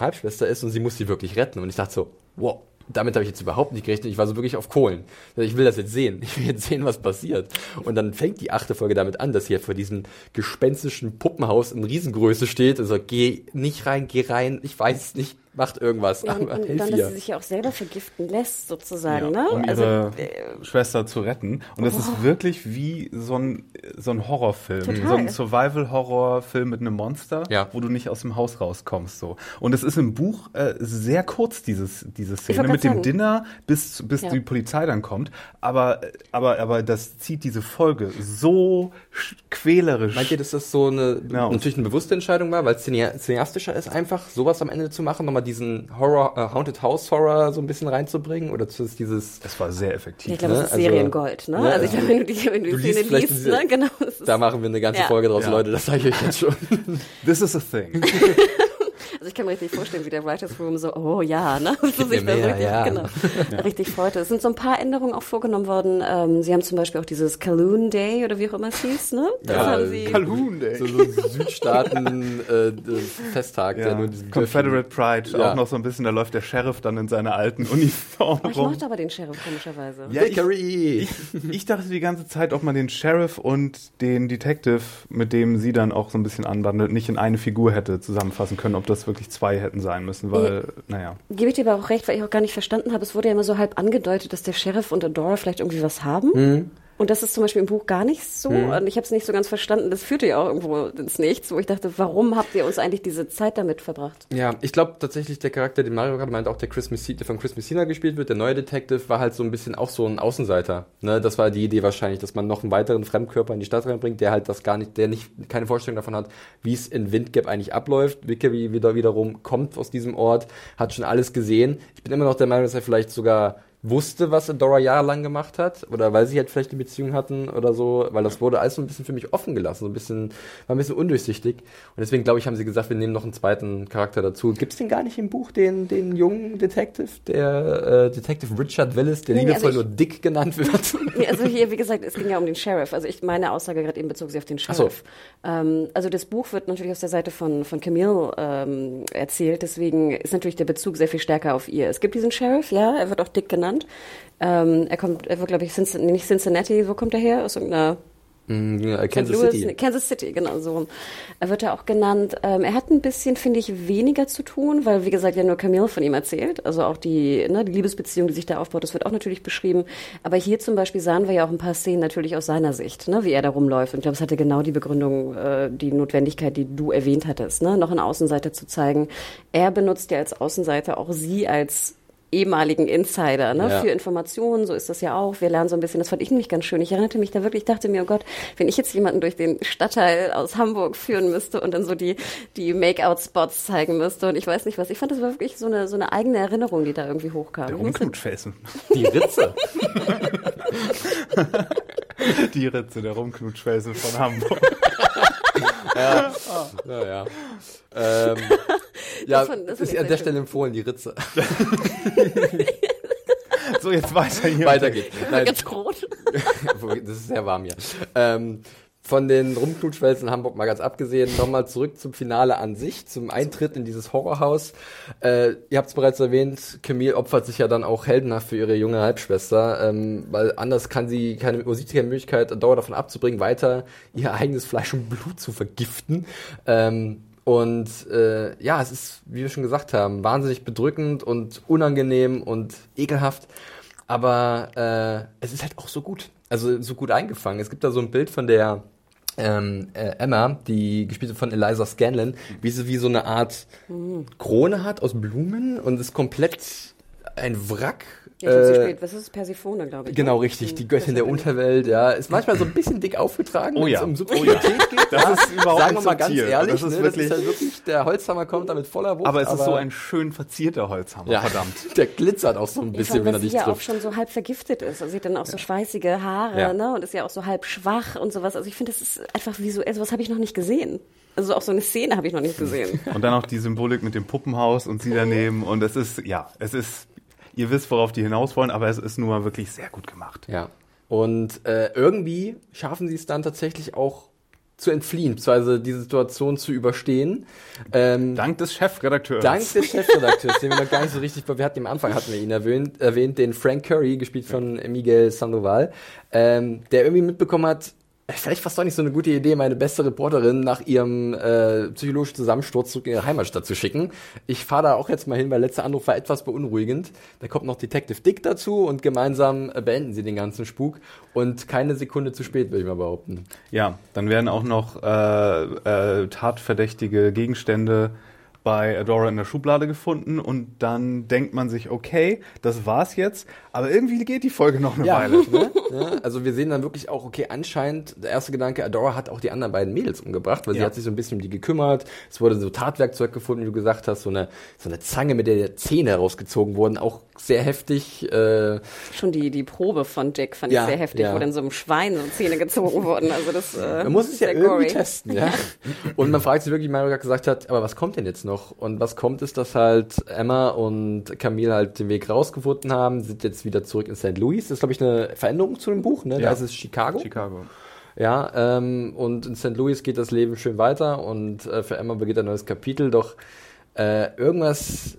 Speaker 1: Halbschwester ist und sie muss sie wirklich retten. Und ich dachte so, wow, damit habe ich jetzt überhaupt nicht gerechnet. Ich war so wirklich auf Kohlen. Ich will das jetzt sehen. Ich will jetzt sehen, was passiert. Und dann fängt die achte Folge damit an, dass sie vor diesem gespenstischen Puppenhaus in Riesengröße steht und sagt, geh nicht rein, geh rein, ich weiß nicht, macht irgendwas,
Speaker 2: Ja, und, und dann,
Speaker 1: ihr.
Speaker 2: dass sie sich ja auch selber vergiften lässt, sozusagen, ne?
Speaker 3: um
Speaker 2: also,
Speaker 3: ihre
Speaker 2: äh,
Speaker 3: Schwester zu retten. Und das ist wirklich wie so ein, so ein Horrorfilm.
Speaker 2: Total.
Speaker 3: So ein Survival-Horror-Film mit einem Monster,
Speaker 1: Ja.
Speaker 3: wo du nicht aus dem Haus rauskommst. So. Und es ist im Buch äh, sehr kurz, dieses, diese Szene mit
Speaker 2: grad
Speaker 3: dem
Speaker 2: sagen.
Speaker 3: Dinner, bis, bis
Speaker 2: Ja.
Speaker 3: die Polizei dann kommt. Aber, aber, aber das zieht diese Folge so sch- quälerisch.
Speaker 1: Meint ihr, dass das so eine,
Speaker 3: Ja, und-
Speaker 1: natürlich eine bewusste Entscheidung war, weil es cineastischer cineastischer ist, einfach sowas am Ende zu machen, nochmal diesen Horror, äh, Haunted House Horror so ein bisschen reinzubringen? Oder zumindest dieses,
Speaker 3: das war sehr effektiv.
Speaker 2: ich glaube,
Speaker 1: ne?
Speaker 2: das ist
Speaker 1: Also-
Speaker 2: Seriengold, ne?
Speaker 1: ne,
Speaker 2: Also ich
Speaker 1: also-
Speaker 2: glaube, wenn du die, wenn du
Speaker 1: Du liest
Speaker 2: liest,
Speaker 1: diese-
Speaker 2: ne? Genau.
Speaker 1: da machen wir eine ganze
Speaker 2: Ja.
Speaker 1: Folge draus,
Speaker 3: Ja.
Speaker 1: Leute, das sage ich euch jetzt schon.
Speaker 3: This is a thing.
Speaker 2: Also ich kann mir richtig vorstellen, wie der Writers Room so, oh ja, ne? So
Speaker 1: mir mehr,
Speaker 2: richtig,
Speaker 1: ja.
Speaker 2: genau, richtig freute. Es sind so ein paar Änderungen auch vorgenommen worden. Ähm, sie haben zum Beispiel auch dieses Kaloon Day oder wie auch immer es hieß, ne? Das
Speaker 1: Ja,
Speaker 2: haben sie.
Speaker 3: Calhoun Day.
Speaker 1: So, so Südstaaten äh, Festtag, der
Speaker 3: Ja.
Speaker 1: nur diesen
Speaker 3: Confederate Pride,
Speaker 1: Ja.
Speaker 3: auch noch so ein bisschen, da läuft der Sheriff dann in seiner alten Uniform
Speaker 2: Oh, ich
Speaker 3: rum.
Speaker 2: mochte aber den Sheriff komischerweise.
Speaker 3: Ja, ich,
Speaker 1: Vickery.
Speaker 3: ich dachte die ganze Zeit, ob man den Sheriff und den Detective, mit dem sie dann auch so ein bisschen anbandelt, nicht in eine Figur hätte zusammenfassen können, ob das wirklich zwei hätten sein müssen, weil, naja.
Speaker 2: Gebe ich dir aber auch recht, weil ich auch gar nicht verstanden habe. Es wurde ja immer so halb angedeutet, dass der Sheriff und Adora vielleicht irgendwie was haben.
Speaker 1: Mhm.
Speaker 2: Und das ist zum Beispiel im Buch gar nicht so. Und ich habe es nicht so ganz verstanden. Das führte ja auch irgendwo ins Nichts, wo ich dachte, warum habt ihr uns eigentlich diese Zeit damit verbracht?
Speaker 1: Ja, ich glaube tatsächlich, der Charakter, den Mario gerade meint, auch der Chris Messina, der von Chris Messina gespielt wird, der neue Detective, war halt so ein bisschen auch so ein Außenseiter. Ne? Das war die Idee wahrscheinlich, dass man noch einen weiteren Fremdkörper in die Stadt reinbringt, der halt das gar nicht, der nicht keine Vorstellung davon hat, wie es in Windgap eigentlich abläuft. Vickery wieder wiederum kommt aus diesem Ort, hat schon alles gesehen. Ich bin immer noch der Meinung, dass er vielleicht sogar wusste, was Dora jahrelang gemacht hat, oder weil sie halt vielleicht eine Beziehung hatten oder so, weil das wurde alles so ein bisschen für mich offen gelassen, so ein bisschen, war ein bisschen undurchsichtig. Und deswegen glaube ich, haben sie gesagt, wir nehmen noch einen zweiten Charakter dazu. Gibt es den gar nicht im Buch, den, den jungen Detective, der äh, Detective Richard Willis, der
Speaker 2: Nee,
Speaker 1: liebevoll
Speaker 2: also
Speaker 1: nur Dick genannt wird?
Speaker 2: Nee, also hier, wie gesagt, es ging ja um den Sheriff. Also ich meine Aussage gerade eben bezog sich auf den
Speaker 1: Ach so.
Speaker 2: Sheriff. Ähm, also das Buch wird natürlich aus der Seite von, von Camille ähm, erzählt, deswegen ist natürlich der Bezug sehr viel stärker auf ihr. Es gibt diesen Sheriff, ja, er wird auch Dick genannt. Ähm, er kommt, er wird, glaube ich, Cincinnati, nicht Cincinnati, wo kommt er her? Aus irgendeiner
Speaker 1: Mm, ja. Kansas
Speaker 2: Louis,
Speaker 1: City.
Speaker 2: Kansas City, genau so. rum. Er wird ja auch genannt. Ähm, er hat ein bisschen, finde ich, weniger zu tun, weil, wie gesagt, ja nur Camille von ihm erzählt. Also auch die, ne, die Liebesbeziehung, die sich da aufbaut, das wird auch natürlich beschrieben. Aber hier zum Beispiel sahen wir ja auch ein paar Szenen natürlich aus seiner Sicht, ne, wie er da rumläuft. Und ich glaube, es hatte genau die Begründung, äh, die Notwendigkeit, die du erwähnt hattest, ne, noch einen Außenseiter zu zeigen. Er benutzt ja als Außenseiter auch sie als ehemaligen Insider ne,
Speaker 1: Ja.
Speaker 2: für Informationen, so ist das ja auch. Wir lernen so ein bisschen, das fand ich nämlich ganz schön. Ich erinnerte mich da wirklich, ich dachte mir, oh Gott, wenn ich jetzt jemanden durch den Stadtteil aus Hamburg führen müsste und dann so die, die Make-out-Spots zeigen müsste und ich weiß nicht was. Ich fand, das war wirklich so eine, so eine eigene Erinnerung, die da irgendwie hochkam.
Speaker 3: Der Rumknutschfelsen.
Speaker 1: Die Ritze.
Speaker 3: Die Ritze, der Rumknutschfelsen von Hamburg.
Speaker 1: Naja. Ähm, ja,
Speaker 2: Das fand-
Speaker 1: ist
Speaker 2: ich
Speaker 1: an der
Speaker 2: schön.
Speaker 1: Stelle empfohlen, die Ritze.
Speaker 3: So, jetzt weiter hier.
Speaker 1: Weiter geht's. Nein,
Speaker 2: Ganz rot.
Speaker 1: das ist sehr warm hier. Ähm, von den Rumknutschwälzen in Hamburg mal ganz abgesehen, nochmal zurück zum Finale an sich, zum Eintritt in dieses Horrorhaus. Äh, ihr habt es bereits erwähnt, Camille opfert sich ja dann auch heldenhaft für ihre junge Halbschwester, ähm, weil anders kann sie keine, sieht sie keine Möglichkeit, Dauer davon abzubringen, weiter ihr eigenes Fleisch und Blut zu vergiften. Ähm, und äh, ja, es ist, wie wir schon gesagt haben, wahnsinnig bedrückend und unangenehm und ekelhaft. Aber äh, es ist halt auch so gut. Also so gut eingefangen. Es gibt da so ein Bild von der ähm, äh, Emma, die gespielt wird von Eliza Scanlon, wie sie wie so eine Art Krone hat aus Blumen und ist komplett ein Wrack.
Speaker 2: Ja, ich
Speaker 1: Äh,
Speaker 2: gespielt. Was ist? Persephone, glaube ich.
Speaker 1: Genau,
Speaker 2: ne?
Speaker 1: richtig. Die
Speaker 2: Hm,
Speaker 1: Göttin der Unterwelt, ja. Ist manchmal so ein bisschen dick aufgetragen,
Speaker 3: Oh
Speaker 1: wenn
Speaker 3: ja.
Speaker 1: es um
Speaker 3: Oh
Speaker 1: Subtilität geht.
Speaker 3: Das
Speaker 1: ja.
Speaker 3: ist überhaupt
Speaker 1: Sagen wir
Speaker 3: nicht
Speaker 1: mal ganz ehrlich,
Speaker 3: Das ist
Speaker 1: ne,
Speaker 3: wirklich-
Speaker 1: das ist halt wirklich, der Holzhammer kommt damit voller Wucht.
Speaker 3: Aber es ist so ein schön verzierter Holzhammer,
Speaker 1: ja,
Speaker 3: verdammt.
Speaker 1: Der glitzert auch so ein bisschen,
Speaker 2: fand,
Speaker 1: wenn er dich
Speaker 2: ja auch
Speaker 1: trifft.
Speaker 2: schon so halb vergiftet ist. Also sie hat dann auch so schweißige Haare,
Speaker 1: Ja.
Speaker 2: ne? Und ist ja auch so halb schwach und sowas. Also ich finde, das ist einfach visuell, sowas habe ich noch nicht gesehen. Also auch so eine Szene habe ich noch nicht gesehen.
Speaker 3: Und dann noch die Symbolik mit dem Puppenhaus und sie daneben. Und es ist, ja, es ist, ihr wisst, worauf die hinaus wollen, aber es ist nun mal wirklich sehr gut gemacht.
Speaker 1: Ja. Und äh, irgendwie schaffen sie es dann tatsächlich auch zu entfliehen, beziehungsweise diese Situation zu überstehen. Ähm,
Speaker 3: Dank des Chefredakteurs.
Speaker 1: Dank des Chefredakteurs, den wir noch gar nicht so richtig, wir hatten am Anfang hatten wir ihn erwähnt, erwähnt den Frank Curry, gespielt von Miguel Sandoval, ähm, der irgendwie mitbekommen hat, äh, vielleicht fast doch nicht so eine gute Idee, meine beste Reporterin nach ihrem äh, psychologischen Zusammensturz zurück in ihre Heimatstadt zu schicken. Ich fahre da auch jetzt mal hin, weil letzter Anruf war etwas beunruhigend. Da kommt noch Detective Dick dazu und gemeinsam äh, beenden sie den ganzen Spuk und keine Sekunde zu spät, würde ich mal behaupten.
Speaker 3: Ja, dann werden auch noch äh, äh, tatverdächtige Gegenstände bei Adora in der Schublade gefunden und dann denkt man sich, okay, das war's jetzt, aber irgendwie geht die Folge noch eine Weile.
Speaker 1: Ne? Ja, also wir sehen dann wirklich auch, okay, anscheinend, der erste Gedanke, Adora hat auch die anderen beiden Mädels umgebracht, weil sie
Speaker 3: Ja.
Speaker 1: hat sich so ein bisschen um die gekümmert. Es wurde so Tatwerkzeug gefunden, wie du gesagt hast, so eine, so eine Zange, mit der die Zähne rausgezogen wurden, auch sehr heftig. Äh,
Speaker 2: Schon die, die Probe von Dick fand
Speaker 1: Ja,
Speaker 2: ich sehr heftig,
Speaker 1: ja.
Speaker 2: wo dann so einem Schwein so Zähne gezogen wurden. Also das, äh,
Speaker 1: man muss es ja irgendwie
Speaker 2: gory.
Speaker 1: testen, ja. Und man fragt sich wirklich, wie Mario gerade gesagt hat, aber was kommt denn jetzt noch? Noch. Und was kommt, ist, dass halt Emma und Camille halt den Weg rausgefunden haben, sind jetzt wieder zurück in St. Louis. Das ist, glaube ich, eine Veränderung zu dem Buch, ne?
Speaker 3: Ja.
Speaker 1: Da ist es Chicago.
Speaker 3: Chicago.
Speaker 1: Ja, ähm, und in St. Louis geht das Leben schön weiter und äh, für Emma beginnt ein neues Kapitel, doch äh, irgendwas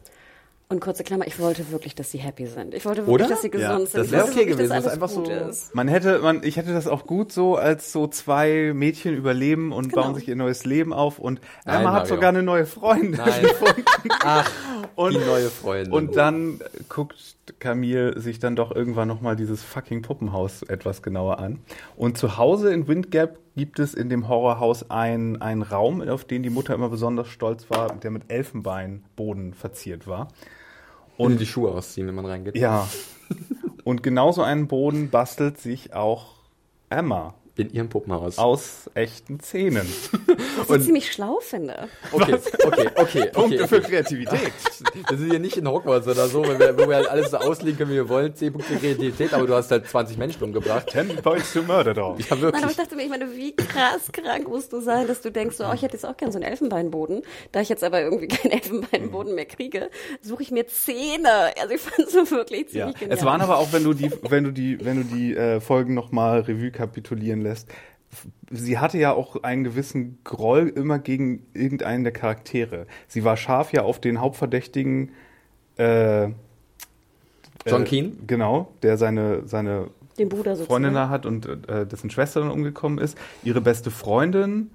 Speaker 2: Und kurze Klammer, ich wollte wirklich, dass sie happy sind. Ich wollte wirklich,
Speaker 1: Oder?
Speaker 2: dass sie gesund
Speaker 3: Ja,
Speaker 2: sind.
Speaker 1: das
Speaker 2: Ich
Speaker 1: wär
Speaker 2: wollte
Speaker 1: okay
Speaker 2: wirklich,
Speaker 1: gewesen,
Speaker 2: dass
Speaker 1: das
Speaker 2: alles
Speaker 1: einfach
Speaker 2: gut
Speaker 1: so-
Speaker 2: ist.
Speaker 3: Man hätte, man, ich hätte das auch gut so, als so zwei Mädchen überleben und
Speaker 2: Genau.
Speaker 3: bauen sich ihr neues Leben auf und
Speaker 1: Nein,
Speaker 3: Emma hat
Speaker 1: Mario.
Speaker 3: sogar eine neue Freundin
Speaker 1: Nein.
Speaker 3: gefunden.
Speaker 1: Ach,
Speaker 3: Und,
Speaker 1: die neue Freundin.
Speaker 3: und dann guckt Camille sich dann doch irgendwann nochmal dieses fucking Puppenhaus etwas genauer an. Und zu Hause in Windgap gibt es in dem Horrorhaus ein- einen Raum, auf den die Mutter immer besonders stolz war, der mit Elfenbeinboden verziert war.
Speaker 1: Und die Schuhe ausziehen, wenn man reingeht.
Speaker 3: Ja. Und genauso einen Boden bastelt sich auch Emma
Speaker 1: In ihrem Puppenhaus.
Speaker 3: aus echten Zähnen.
Speaker 2: Was ich ziemlich schlau finde.
Speaker 1: Okay, okay, okay, okay.
Speaker 3: für
Speaker 1: okay.
Speaker 3: Kreativität.
Speaker 1: Wir sind hier nicht in Hogwarts oder so, wo wir, wo wir halt alles so auslegen können, wie wir wollen. 10 Punkte Kreativität, aber du hast halt 20 Menschen umgebracht.
Speaker 3: Ten points to murder dog.
Speaker 1: Ja,
Speaker 2: Nein, aber ich
Speaker 1: wirklich.
Speaker 2: dachte mir, ich meine, wie krass krank musst du sein, dass du denkst, so, oh, ich hätte jetzt auch gern so einen Elfenbeinboden. Da ich jetzt aber irgendwie keinen Elfenbeinboden mehr kriege, suche ich mir Zähne. Also ich fand es so wirklich
Speaker 3: Ja.
Speaker 2: ziemlich genial.
Speaker 3: Es waren aber auch, wenn du die, wenn du die, wenn du die äh, Folgen nochmal Revue kapitulieren lässt, sie hatte ja auch einen gewissen Groll immer gegen irgendeinen der Charaktere. Sie war scharf ja auf den Hauptverdächtigen äh,
Speaker 1: John
Speaker 3: äh,
Speaker 1: Keane?
Speaker 3: Genau, der seine, seine
Speaker 2: Den Bruder sozusagen.
Speaker 3: Freundin da hat und äh, dessen Schwester dann umgekommen ist. Ihre beste Freundin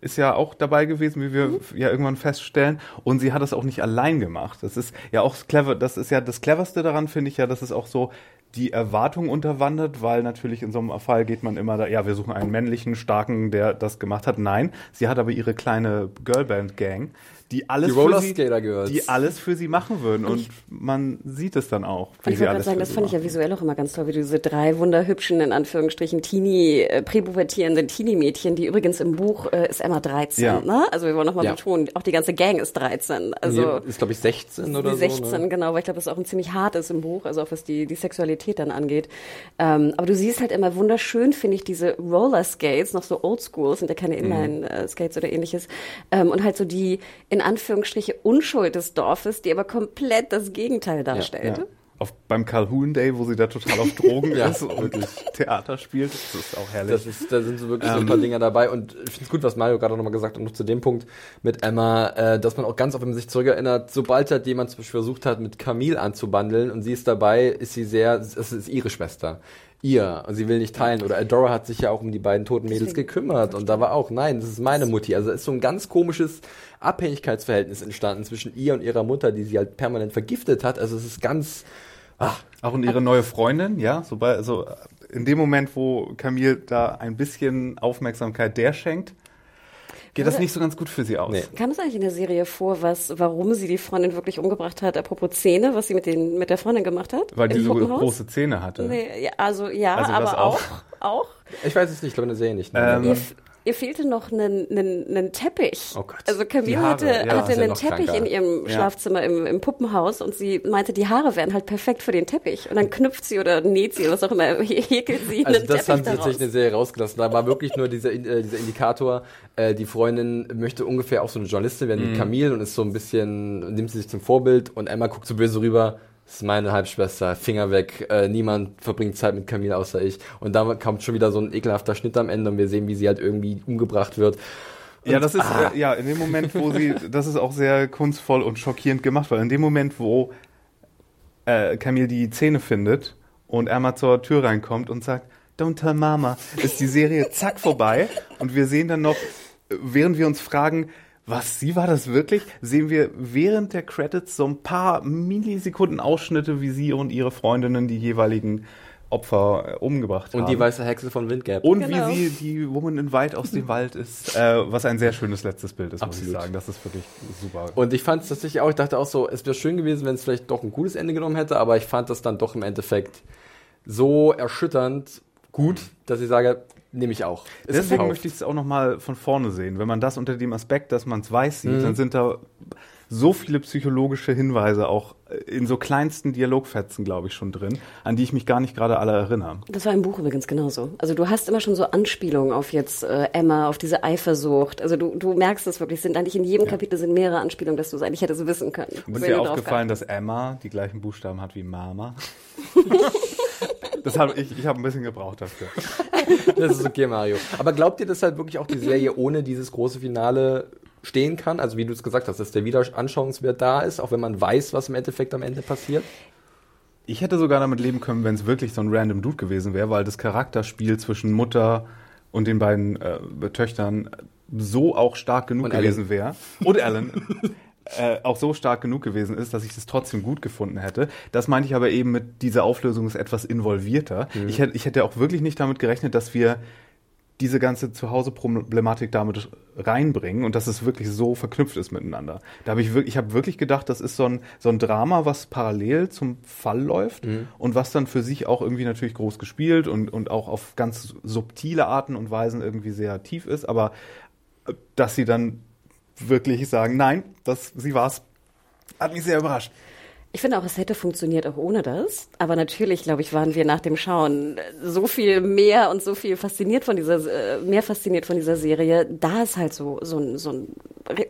Speaker 3: ist ja auch dabei gewesen, wie wir
Speaker 2: Mhm.
Speaker 3: ja irgendwann feststellen. Und sie hat es auch nicht allein gemacht. Das ist ja auch clever. Das ist ja das cleverste daran, finde ich ja, dass es auch so die Erwartung unterwandert, weil natürlich in so einem Fall geht man immer da, ja, wir suchen einen männlichen, starken, der das gemacht hat. Nein, sie hat aber ihre kleine Girlband-Gang, die alles
Speaker 1: Die
Speaker 3: für
Speaker 1: Roller
Speaker 3: sie,
Speaker 1: Skater Girls.
Speaker 3: die alles für sie machen würden. Und man sieht es dann auch, wie
Speaker 2: Und ich
Speaker 3: sie
Speaker 2: wollte gerade sagen, das fand ich ja visuell auch immer ganz toll, wie du diese drei wunderhübschen, in Anführungsstrichen, Teenie, äh, präpubertierenden Teenie-Mädchen, die übrigens im Buch äh, ist Emma 13,
Speaker 3: Ja.
Speaker 2: ne? Also wir wollen nochmal
Speaker 1: Ja.
Speaker 2: betonen, auch die ganze Gang ist 13. Also
Speaker 1: Nee, ist, glaube ich, 16 oder
Speaker 2: die 16,
Speaker 1: so. Ne?
Speaker 2: genau, weil ich glaube, das auch ein ziemlich hart ist im Buch, also auch was die, die Sexualität dann angeht. Ähm, aber du siehst halt immer wunderschön, finde ich, diese Roller Skates, noch so oldschool, sind ja keine
Speaker 1: Mhm.
Speaker 2: Inline-Skates oder ähnliches. Ähm, und halt so die, in Anführungsstriche, Unschuld des Dorfes, die aber komplett das Gegenteil darstellt.
Speaker 3: Ja. Auf, beim Calhoun Day, wo sie da total auf Drogen
Speaker 1: Ja,
Speaker 3: ist und Theater spielt. Das ist auch herrlich.
Speaker 1: Das ist, da sind so wirklich so
Speaker 3: Ähm.
Speaker 1: ein paar Dinger dabei und ich finde es gut, was Mario gerade nochmal gesagt hat, und noch zu dem Punkt mit Emma, äh, dass man auch ganz oft, sich zurückerinnert, sobald halt jemand zum Beispiel versucht hat, mit Camille anzubandeln und sie ist dabei, ist sie sehr, es ist ihre Schwester. Ihr, und sie will nicht teilen. Oder Adora hat sich ja auch um die beiden toten Mädels gekümmert und da war auch, nein, das ist meine Mutti. Also es ist so ein ganz komisches Abhängigkeitsverhältnis entstanden zwischen ihr und ihrer Mutter, die sie halt permanent vergiftet hat. Also es ist ganz, ach,
Speaker 3: auch und ihre neue Freundin, ja, sobald, also in dem Moment, wo Camille da ein bisschen Aufmerksamkeit der schenkt, geht das nicht so ganz gut für sie aus.
Speaker 1: Nee.
Speaker 2: Kam es eigentlich in der Serie vor, was, warum sie die Freundin wirklich umgebracht hat, apropos Zähne, was sie mit, den, mit der Freundin gemacht hat?
Speaker 3: Weil die so
Speaker 2: Puppenhaus?
Speaker 3: große Zähne hatte.
Speaker 2: Nee, ja, also ja,
Speaker 3: Also das
Speaker 2: aber
Speaker 3: auch?
Speaker 2: auch. auch.
Speaker 1: ich weiß es nicht, ich glaube in der Serie nicht.
Speaker 3: Ähm,
Speaker 2: Ihr, fehlte noch einen, einen, einen Teppich.
Speaker 1: Oh Gott.
Speaker 2: Also Camille
Speaker 3: Haare,
Speaker 2: hatte,
Speaker 3: ja,
Speaker 2: hatte einen Teppich
Speaker 1: kranker.
Speaker 2: in ihrem
Speaker 3: Ja.
Speaker 2: Schlafzimmer im, im Puppenhaus und sie meinte, die Haare wären halt perfekt für den Teppich. Und dann knüpft sie oder näht sie oder was auch immer, häkelt sie
Speaker 1: Also
Speaker 2: einen
Speaker 1: das
Speaker 2: Teppich
Speaker 1: haben sie
Speaker 2: daraus.
Speaker 1: tatsächlich in der Serie rausgelassen. Da war wirklich nur dieser, äh, dieser Indikator, äh, die Freundin möchte ungefähr auch so eine Journalistin werden
Speaker 3: Mhm.
Speaker 1: wie Camille und ist so ein bisschen, nimmt sie sich zum Vorbild und Emma guckt so böse rüber. Das ist meine Halbschwester, Finger weg, äh, niemand verbringt Zeit mit Camille außer ich. Und da kommt schon wieder so ein ekelhafter Schnitt am Ende und wir sehen, wie sie halt irgendwie umgebracht wird.
Speaker 3: Ja, das ist
Speaker 1: Ah.
Speaker 3: äh, ja in dem Moment, wo sie, das ist auch sehr kunstvoll und schockierend gemacht, weil in dem Moment, wo äh, Camille die Zähne findet und Emma zur Tür reinkommt und sagt, Don't tell Mama, ist die Serie zack vorbei und wir sehen dann noch, äh, während wir uns fragen, was, sie war das wirklich? Sehen wir während der Credits so ein paar Millisekunden Ausschnitte, wie sie und ihre Freundinnen die jeweiligen Opfer äh, umgebracht haben.
Speaker 1: Und die weiße Hexe von Windgap.
Speaker 3: Und
Speaker 2: Genau.
Speaker 3: wie sie die Woman in White aus dem Wald ist, äh, was ein sehr schönes letztes Bild ist, muss ich
Speaker 1: Absolut.
Speaker 3: sagen. Das ist wirklich super.
Speaker 1: Und ich fand es tatsächlich auch, ich dachte auch so, es wäre schön gewesen, wenn es vielleicht doch ein gutes Ende genommen hätte, aber ich fand das dann doch im Endeffekt so erschütternd gut, dass ich sage, nehme ich auch. Ist
Speaker 3: Deswegen
Speaker 1: gekauft.
Speaker 3: möchte ich es auch nochmal von vorne sehen. Wenn man das unter dem Aspekt, dass man es weiß sieht,
Speaker 1: Mhm.
Speaker 3: dann sind da so viele psychologische Hinweise auch in so kleinsten Dialogfetzen, glaube ich, schon drin, an die ich mich gar nicht gerade alle erinnere.
Speaker 2: Das war im Buch übrigens genauso. Also du hast immer schon so Anspielungen auf jetzt äh, Emma, auf diese Eifersucht. Also du, du merkst es wirklich, sind eigentlich in jedem ja. Kapitel sind mehrere Anspielungen, dass du es eigentlich hättest wissen können.
Speaker 3: Und ist dir aufgefallen, dass Emma die gleichen Buchstaben hat wie Mama? das hab ich, ich habe ein bisschen gebraucht dafür.
Speaker 1: Das ist okay, Mario. Aber glaubt ihr, dass halt wirklich auch die Serie ohne dieses große Finale stehen kann? Also wie du es gesagt hast, dass der Wiederanschauungswert da ist, auch wenn man weiß, was im Endeffekt am Ende passiert?
Speaker 3: Ich hätte sogar damit leben können, wenn es wirklich so ein random Dude gewesen wäre, weil das Charakterspiel zwischen Mutter und den beiden äh, Töchtern so auch stark genug und gewesen wäre. Und Alan. Äh, auch so stark genug gewesen ist, dass ich das trotzdem gut gefunden hätte. Das meinte ich aber eben mit dieser Auflösung ist etwas involvierter. Mhm. Ich, hätte, ich hätte auch wirklich nicht damit gerechnet, dass wir diese ganze Zuhause-Problematik damit reinbringen und dass es wirklich so verknüpft ist miteinander. Da habe ich wirklich, ich habe wirklich gedacht, das ist so ein, so ein Drama, was parallel zum Fall läuft mhm. und was dann für sich auch irgendwie natürlich groß gespielt und, und auch auf ganz subtile Arten und Weisen irgendwie sehr tief ist, aber äh, dass sie dann wirklich sagen, nein, das, sie war's, hat mich sehr überrascht.
Speaker 2: Ich finde auch, es hätte funktioniert auch ohne das. Aber natürlich, glaube ich, waren wir nach dem Schauen so viel mehr und so viel fasziniert von dieser, äh, mehr fasziniert von dieser Serie. Da ist halt so, so ein, so ein,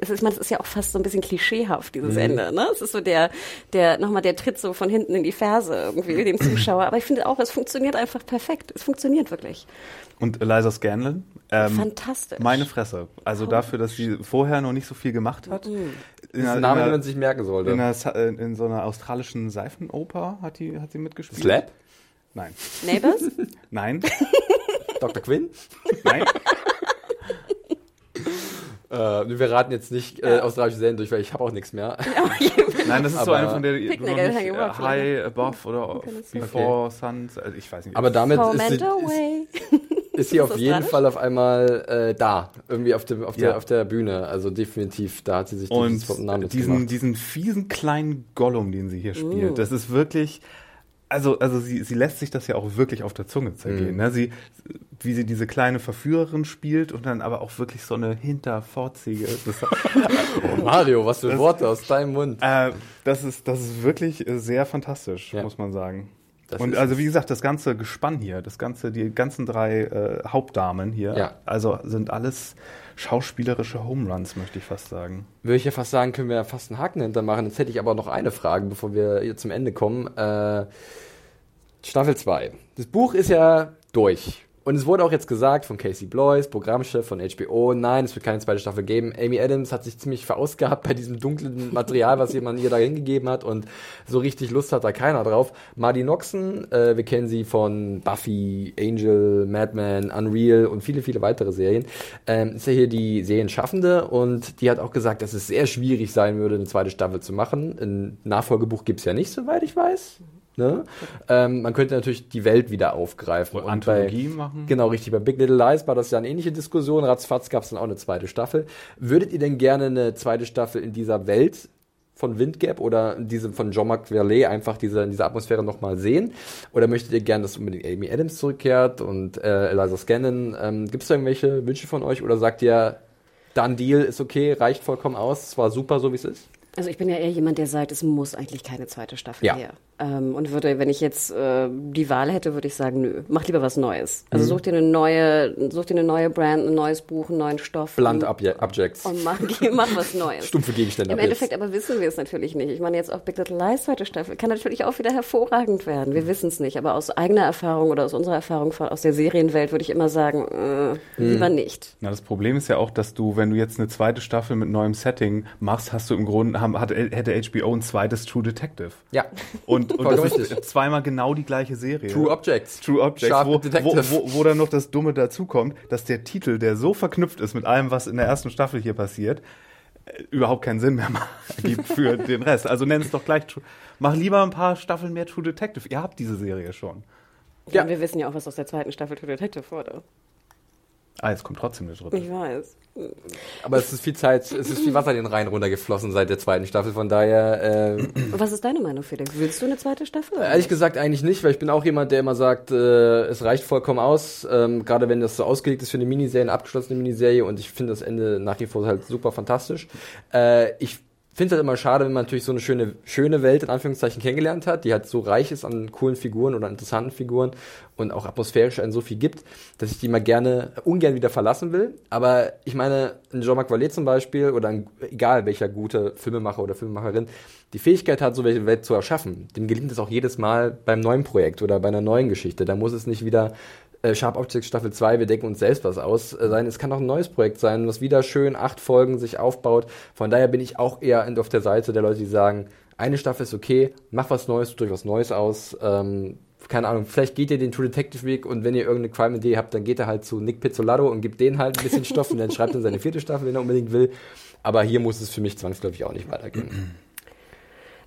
Speaker 2: es ist, man, es ist ja auch fast so ein bisschen klischeehaft, dieses mhm. Ende, ne? Es ist so der, der, nochmal der Tritt so von hinten in die Ferse irgendwie, dem Zuschauer. Aber ich finde auch, es funktioniert einfach perfekt. Es funktioniert wirklich.
Speaker 3: Und Eliza Scanlon.
Speaker 2: Ähm, Fantastisch.
Speaker 3: Meine Fresse. Also oh. dafür, dass sie vorher noch nicht so viel gemacht hat. Mhm.
Speaker 1: In das ist ein Name, den man sich merken sollte.
Speaker 3: In, einer, in, so einer australischen Seifenoper hat, die, hat sie mitgespielt.
Speaker 1: Slap?
Speaker 3: Nein.
Speaker 2: Neighbors?
Speaker 3: Nein.
Speaker 1: Dr. Quinn?
Speaker 3: Nein.
Speaker 1: Äh, wir raten jetzt nicht äh, australische Serien durch, weil ich habe auch nichts mehr.
Speaker 3: Nein, das ist so eine von der nicht, äh, High, Above oder Before okay. Suns. Also ich weiß nicht.
Speaker 1: Aber damit ist sie, ist, ist sie auf jeden Fall auf einmal äh, da, irgendwie auf, dem, auf, ja. der, auf der Bühne. Also definitiv, da hat sie sich
Speaker 3: Und Namen diesen, diesen fiesen kleinen Gollum, den sie hier spielt, uh. das ist wirklich also, also sie, sie lässt sich das ja auch wirklich auf der Zunge zergehen. Mhm. Ne? Sie, wie sie diese kleine Verführerin spielt und dann aber auch wirklich so eine hinterforzige.
Speaker 1: oh Mario, was für das, Worte aus deinem Mund.
Speaker 3: Äh, das, ist, das ist wirklich sehr fantastisch, ja. muss man sagen. Das und also wie gesagt, das ganze Gespann hier, das ganze, die ganzen drei äh, Hauptdamen hier, ja. also sind alles schauspielerische Homeruns, möchte ich fast sagen.
Speaker 1: Würde ich ja fast sagen, können wir ja fast einen Haken hintermachen. Jetzt hätte ich aber noch eine Frage, bevor wir hier zum Ende kommen. Äh, Staffel 2. Das Buch ist ja durch. Und es wurde auch jetzt gesagt von Casey Bloys, Programmchef von HBO, nein, es wird keine zweite Staffel geben. Amy Adams hat sich ziemlich verausgabt bei diesem dunklen Material, was jemand ihr da hingegeben hat und so richtig Lust hat da keiner drauf. Marty Noxon, äh, wir kennen sie von Buffy, Angel, Madman, Unreal und viele, viele weitere Serien, ähm, ist ja hier die Serienschaffende und die hat auch gesagt, dass es sehr schwierig sein würde, eine zweite Staffel zu machen. Ein Nachfolgebuch gibt's ja nicht, soweit ich weiß. Ne? Ähm, man könnte natürlich die Welt wieder aufgreifen.
Speaker 3: Und, und Anthologie bei, machen.
Speaker 1: Genau, richtig. Bei Big Little Lies war das ja eine ähnliche Diskussion. Ratzfatz gab es dann auch eine zweite Staffel. Würdet ihr denn gerne eine zweite Staffel in dieser Welt von Windgap oder diese von Jean-Marc Verlet einfach diese, in dieser Atmosphäre nochmal sehen? Oder möchtet ihr gerne, dass unbedingt Amy Adams zurückkehrt und äh, Eliza Scannon? Ähm, Gibt es da irgendwelche Wünsche von euch oder sagt ihr, dann Deal ist okay, reicht vollkommen aus, es war super so wie es ist?
Speaker 2: Also ich bin ja eher jemand, der sagt, es muss eigentlich keine zweite Staffel
Speaker 1: ja.
Speaker 2: her. Ähm, und würde, wenn ich jetzt äh, die Wahl hätte, würde ich sagen, nö, mach lieber was Neues. Also mhm. such dir eine neue, such dir eine neue Brand, ein neues Buch, einen neuen Stoff.
Speaker 1: Blunt Objects.
Speaker 2: Und mach, mach was Neues.
Speaker 1: Stumpfe Gegenstände.
Speaker 2: Im Endeffekt aber wissen wir es natürlich nicht. Ich meine, jetzt auch Big Little Lies zweite Staffel kann natürlich auch wieder hervorragend werden. Wir wissen es nicht. Aber aus eigener Erfahrung oder aus unserer Erfahrung von, aus der Serienwelt würde ich immer sagen, äh, mhm. lieber nicht.
Speaker 3: Na, das Problem ist ja auch, dass du, wenn du jetzt eine zweite Staffel mit neuem Setting machst, hast du im Grunde, hat, hätte HBO ein zweites True Detective.
Speaker 1: Ja.
Speaker 3: Und, und das ist zweimal genau die gleiche Serie.
Speaker 1: True Objects.
Speaker 3: True Objects, wo, wo, wo, wo dann noch das Dumme dazukommt, dass der Titel, der so verknüpft ist mit allem, was in der ersten Staffel hier passiert, äh, überhaupt keinen Sinn mehr gibt für den Rest. Also nenn es doch gleich, mach lieber ein paar Staffeln mehr True Detective. Ihr habt diese Serie schon.
Speaker 2: Ja, ja. wir wissen ja auch, was aus der zweiten Staffel True Detective wurde.
Speaker 3: Ah, jetzt kommt trotzdem eine dritte.
Speaker 2: Ich weiß.
Speaker 1: Aber es ist viel Zeit, es ist viel Wasser den Rhein runtergeflossen seit der zweiten Staffel, von daher. Äh,
Speaker 2: Was ist deine Meinung, Felix? Willst du eine zweite Staffel?
Speaker 1: Ehrlich gesagt eigentlich nicht, weil ich bin auch jemand, der immer sagt, äh, es reicht vollkommen aus, ähm, gerade wenn das so ausgelegt ist für eine Miniserie, eine abgeschlossene Miniserie und ich finde das Ende nach wie vor halt super fantastisch. Äh, ich finde es halt immer schade, wenn man natürlich so eine schöne, schöne Welt in Anführungszeichen kennengelernt hat, die halt so reich ist an coolen Figuren oder interessanten Figuren und auch atmosphärisch einen so viel gibt, dass ich die mal gerne, ungern wieder verlassen will. Aber ich meine, ein Jean-Marc Vallée zum Beispiel oder ein, egal welcher gute Filmemacher oder Filmemacherin, die Fähigkeit hat, so welche Welt zu erschaffen. Dem gelingt es auch jedes Mal beim neuen Projekt oder bei einer neuen Geschichte. Da muss es nicht wieder äh, Sharp Objects Staffel 2, wir denken uns selbst was aus äh, sein. Es kann auch ein neues Projekt sein, was wieder schön acht Folgen sich aufbaut. Von daher bin ich auch eher auf der Seite der Leute, die sagen, eine Staffel ist okay, mach was Neues, durch was Neues aus. Ähm, keine Ahnung, vielleicht geht ihr den True Detective Weg und wenn ihr irgendeine Crime-Idee habt, dann geht er halt zu Nick Pizzolato und gibt denen halt ein bisschen Stoff und dann schreibt er seine vierte Staffel, wenn er unbedingt will. Aber hier muss es für mich zwangsläufig auch nicht weitergehen.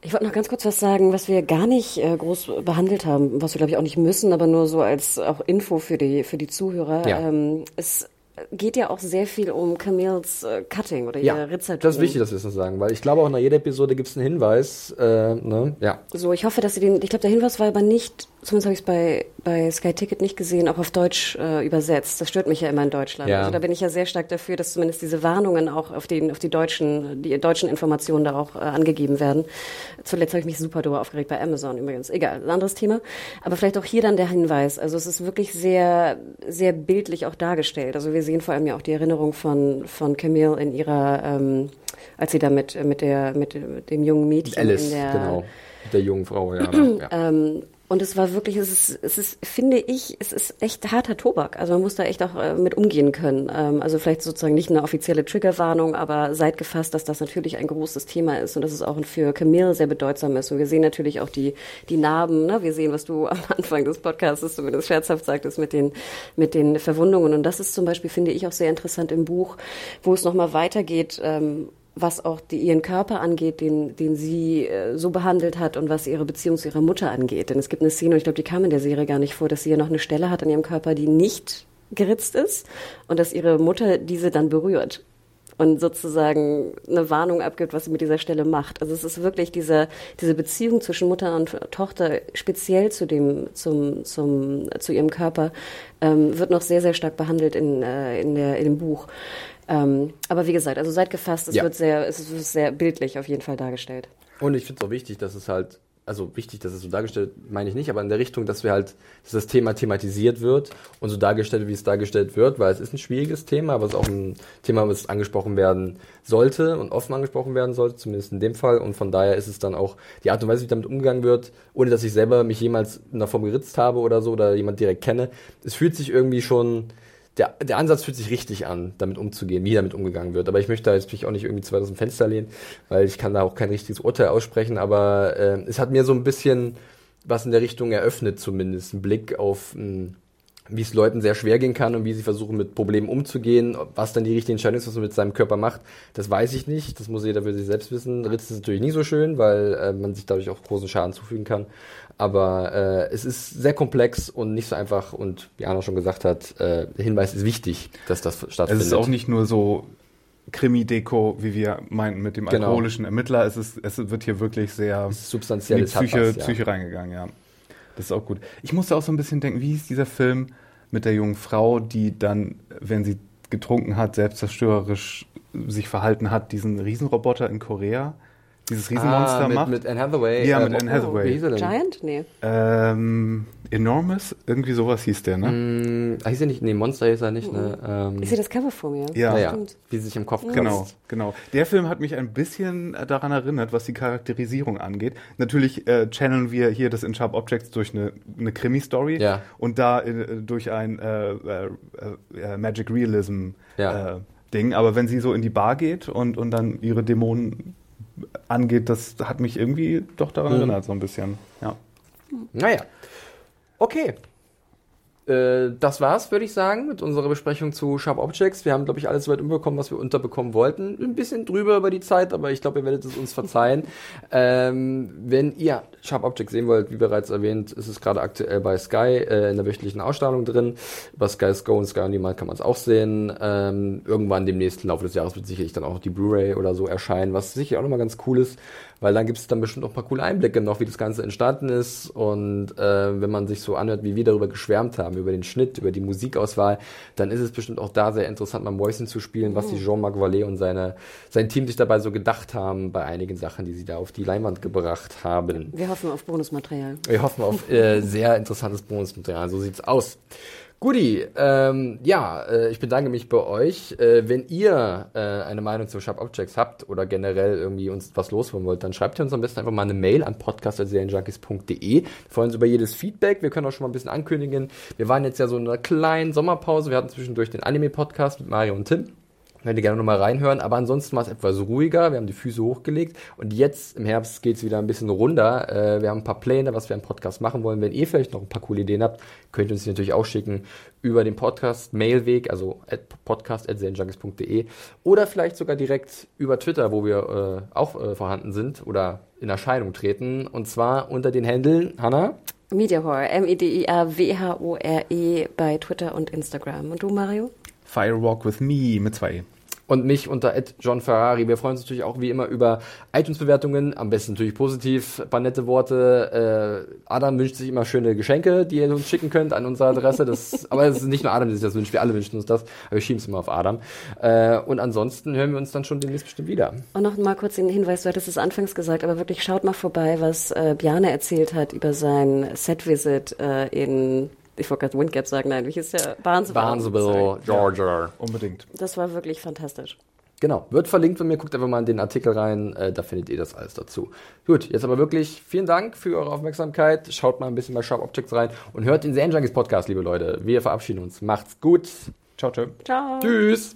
Speaker 2: Ich wollte noch ganz kurz was sagen, was wir gar nicht äh, groß behandelt haben, was wir glaube ich auch nicht müssen, aber nur so als auch Info für die für die Zuhörer.
Speaker 1: Ja.
Speaker 2: Ähm, es geht ja auch sehr viel um Camille's äh, Cutting oder
Speaker 1: Ja,
Speaker 2: ihre Ritzertum.
Speaker 1: das ist wichtig, dass wir das noch sagen, weil ich glaube auch nach jeder Episode gibt es einen Hinweis. Äh, ne? Ja.
Speaker 2: So, ich hoffe, dass sie den. Ich glaube, der Hinweis war aber nicht, zumindest habe ich es bei, bei Sky Ticket nicht gesehen, auch auf Deutsch äh, übersetzt. Das stört mich ja immer in Deutschland.
Speaker 1: Ja.
Speaker 2: Also da bin ich ja sehr stark dafür, dass zumindest diese Warnungen auch auf den, auf die deutschen, die deutschen Informationen da auch äh, angegeben werden. Zuletzt habe ich mich super drüber aufgeregt bei Amazon übrigens. Egal, ein anderes Thema. Aber vielleicht auch hier dann der Hinweis. Also es ist wirklich sehr, sehr bildlich auch dargestellt. Also wir sehen vor allem ja auch die Erinnerung von, von Camille in ihrer, ähm, als sie da mit, mit der, mit dem jungen Mädchen
Speaker 1: Alice,
Speaker 2: in der,
Speaker 1: genau. Mit der jungen Frau, ja. ja.
Speaker 2: ähm, und es war wirklich, es ist, es ist, finde ich, es ist echt harter Tobak. Also man muss da echt auch äh, mit umgehen können. Ähm, also vielleicht sozusagen nicht eine offizielle Triggerwarnung, aber seid gefasst, dass das natürlich ein großes Thema ist und dass es auch für Camille sehr bedeutsam ist. Und wir sehen natürlich auch die, die Narben, ne? Wir sehen, was du am Anfang des Podcasts zumindest scherzhaft sagtest mit den, mit den Verwundungen. Und das ist zum Beispiel, finde ich, auch sehr interessant im Buch, wo es nochmal weitergeht, ähm, was auch die, ihren Körper angeht, den, den sie äh, so behandelt hat und was ihre Beziehung zu ihrer Mutter angeht. Denn es gibt eine Szene, und ich glaube, die kam in der Serie gar nicht vor, dass sie ja noch eine Stelle hat an ihrem Körper, die nicht geritzt ist und dass ihre Mutter diese dann berührt und sozusagen eine Warnung abgibt, was sie mit dieser Stelle macht. Also es ist wirklich diese, diese Beziehung zwischen Mutter und Tochter, speziell zu dem, zum, zum, zu ihrem Körper, ähm, wird noch sehr, sehr stark behandelt in, äh, in, der, in dem Buch. Ähm, aber wie gesagt, also seid gefasst, es
Speaker 1: Ja.
Speaker 2: wird sehr, es wird sehr bildlich auf jeden Fall dargestellt.
Speaker 1: Und ich finde es auch wichtig, dass es halt, also wichtig, dass es so dargestellt, meine ich nicht, aber in der Richtung, dass wir halt, dass das Thema thematisiert wird und so dargestellt, wie es dargestellt wird, weil es ist ein schwieriges Thema, aber es ist auch ein Thema, was angesprochen werden sollte und offen angesprochen werden sollte, zumindest in dem Fall. Und von daher ist es dann auch die Art und Weise, wie damit umgegangen wird, ohne dass ich selber mich jemals in der Form geritzt habe oder so oder jemand direkt kenne. Es fühlt sich irgendwie schon der, der Ansatz fühlt sich richtig an, damit umzugehen, wie damit umgegangen wird. Aber ich möchte da jetzt mich auch nicht irgendwie zu weit aus dem Fenster lehnen, weil ich kann da auch kein richtiges Urteil aussprechen. Aber äh, es hat mir so ein bisschen was in der Richtung eröffnet, zumindest ein Blick auf mh, wie es Leuten sehr schwer gehen kann und wie sie versuchen, mit Problemen umzugehen. Was dann die richtige Entscheidung ist, was man mit seinem Körper macht, das weiß ich nicht. Das muss jeder für sich selbst wissen. Ritz ist natürlich nie so schön, weil äh, man sich dadurch auch großen Schaden zufügen kann. Aber äh, es ist sehr komplex und nicht so einfach. Und wie Anna schon gesagt hat, äh, der Hinweis ist wichtig, dass das
Speaker 3: Es
Speaker 1: stattfindet.
Speaker 3: ist auch nicht nur so Krimi-Deko, wie wir meinten mit dem
Speaker 1: Genau.
Speaker 3: alkoholischen Ermittler. Es, ist, es wird hier wirklich sehr
Speaker 1: Es ist
Speaker 3: in die
Speaker 1: substanziell. es
Speaker 3: Psyche,
Speaker 1: was, ja.
Speaker 3: Psyche reingegangen, ja. Das ist auch gut. Ich musste auch so ein bisschen denken, wie hieß dieser Film mit der jungen Frau, die dann, wenn sie getrunken hat, selbstzerstörerisch sich verhalten hat, diesen Riesenroboter in Korea, dieses Riesenmonster
Speaker 1: ah, mit,
Speaker 3: macht?
Speaker 1: mit Anne Hathaway.
Speaker 3: Ja,
Speaker 1: äh,
Speaker 3: mit Anne
Speaker 1: oh,
Speaker 3: Hathaway.
Speaker 1: Wie hieß er denn?
Speaker 2: Giant? Nee.
Speaker 3: ähm, Enormous? Irgendwie sowas hieß der, ne?
Speaker 1: Hm, ah, hieß er nicht? Nee, Monster hieß er nicht. Ne? Ähm,
Speaker 2: Ich sehe das Cover vor mir.
Speaker 3: Ja.
Speaker 1: naja,
Speaker 2: Stimmt.
Speaker 1: wie sie sich im Kopf kratzt.
Speaker 3: Genau, genau. Der Film hat mich ein bisschen äh, daran erinnert, was die Charakterisierung angeht. Natürlich äh, channeln wir hier das in Sharp Objects durch eine, eine Krimi-Story
Speaker 1: Ja.
Speaker 3: und da äh, durch ein äh, äh, äh, Magic Realism
Speaker 1: Ja.
Speaker 3: äh, Ding. Aber wenn sie so in die Bar geht und, und dann ihre Dämonen angeht, das hat mich irgendwie doch daran
Speaker 1: Mhm.
Speaker 3: erinnert, so ein bisschen. Ja.
Speaker 1: Naja. Okay. Äh, das war's, würde ich sagen, mit unserer Besprechung zu Sharp Objects. Wir haben, glaube ich, alles soweit umbekommen, was wir unterbekommen wollten. Ein bisschen drüber über die Zeit, aber ich glaube, ihr werdet es uns verzeihen. ähm, wenn ihr Sharp Objects sehen wollt, wie bereits erwähnt, ist es gerade aktuell bei Sky äh, in der wöchentlichen Ausstrahlung drin. Über Sky's Go und Sky On Demand kann man es auch sehen. Ähm, irgendwann demnächst im Laufe des Jahres wird sicherlich dann auch die Blu-ray oder so erscheinen, was sicher auch nochmal ganz cool ist, weil dann gibt es dann bestimmt auch ein paar coole Einblicke noch, wie das Ganze entstanden ist. Und äh, wenn man sich so anhört, wie wir darüber geschwärmt haben, über den Schnitt, über die Musikauswahl, dann ist es bestimmt auch da sehr interessant, mal Mäuschen zu spielen, was die Jean-Marc Vallée und seine, sein Team sich dabei so gedacht haben bei einigen Sachen, die sie da auf die Leinwand gebracht haben.
Speaker 2: Wir hoffen auf Bonusmaterial.
Speaker 1: Wir hoffen auf äh, sehr interessantes Bonusmaterial. So sieht's aus. Guti, ähm, ja, äh, ich bedanke mich bei euch. Äh, wenn ihr äh, eine Meinung zu Sharp Objects habt oder generell irgendwie uns was losholen wollt, dann schreibt ihr uns am besten einfach mal eine Mail an podcast.serienjunkies.de. Wir freuen uns über jedes Feedback. Wir können auch schon mal ein bisschen ankündigen. Wir waren jetzt ja so in einer kleinen Sommerpause. Wir hatten zwischendurch den Anime-Podcast mit Mario und Tim. Könnt ihr gerne nochmal reinhören. Aber ansonsten war es etwas ruhiger. Wir haben die Füße hochgelegt. Und jetzt im Herbst geht es wieder ein bisschen runter. Äh, wir haben ein paar Pläne, was wir im Podcast machen wollen. Wenn ihr vielleicht noch ein paar coole Ideen habt, könnt ihr uns die natürlich auch schicken über den Podcast Mailweg, also podcast.zenjunkies.de oder vielleicht sogar direkt über Twitter, wo wir äh, auch äh, vorhanden sind oder in Erscheinung treten. Und zwar unter den Händeln, Hanna?
Speaker 2: Mediahore, M-E-D-I-A-W-H-O-R-E bei Twitter und Instagram. Und du, Mario?
Speaker 3: Firewalk with Me mit zwei E.
Speaker 1: und mich unter John Ferrari. Wir freuen uns natürlich auch wie immer über iTunes-Bewertungen, am besten natürlich positiv, ein paar nette Worte. Äh, Adam wünscht sich immer schöne Geschenke, die ihr uns schicken könnt an unsere Adresse. Das, aber es ist nicht nur Adam, der sich das wünscht, wir alle wünschen uns das, aber wir schieben es immer auf Adam. Äh, und ansonsten hören wir uns dann schon demnächst bestimmt wieder.
Speaker 2: Und noch mal kurz den Hinweis, du hattest es anfangs gesagt, aber wirklich schaut mal vorbei, was äh, Bjarne erzählt hat über sein Set-Visit äh, in, ich wollte gerade Windgap sagen, nein, wie hieß der? Barnesville.
Speaker 1: Barnesville, Georgia.
Speaker 3: Unbedingt.
Speaker 2: Das war wirklich fantastisch.
Speaker 1: Genau, wird verlinkt von mir. Guckt einfach mal in den Artikel rein, äh, da findet ihr das alles dazu. Gut, jetzt aber wirklich vielen Dank für eure Aufmerksamkeit. Schaut mal ein bisschen bei Sharp Objects rein und hört den Zen Junkies Podcast, liebe Leute. Wir verabschieden uns. Macht's gut.
Speaker 3: Ciao, ciao.
Speaker 2: Ciao.
Speaker 1: Tschüss.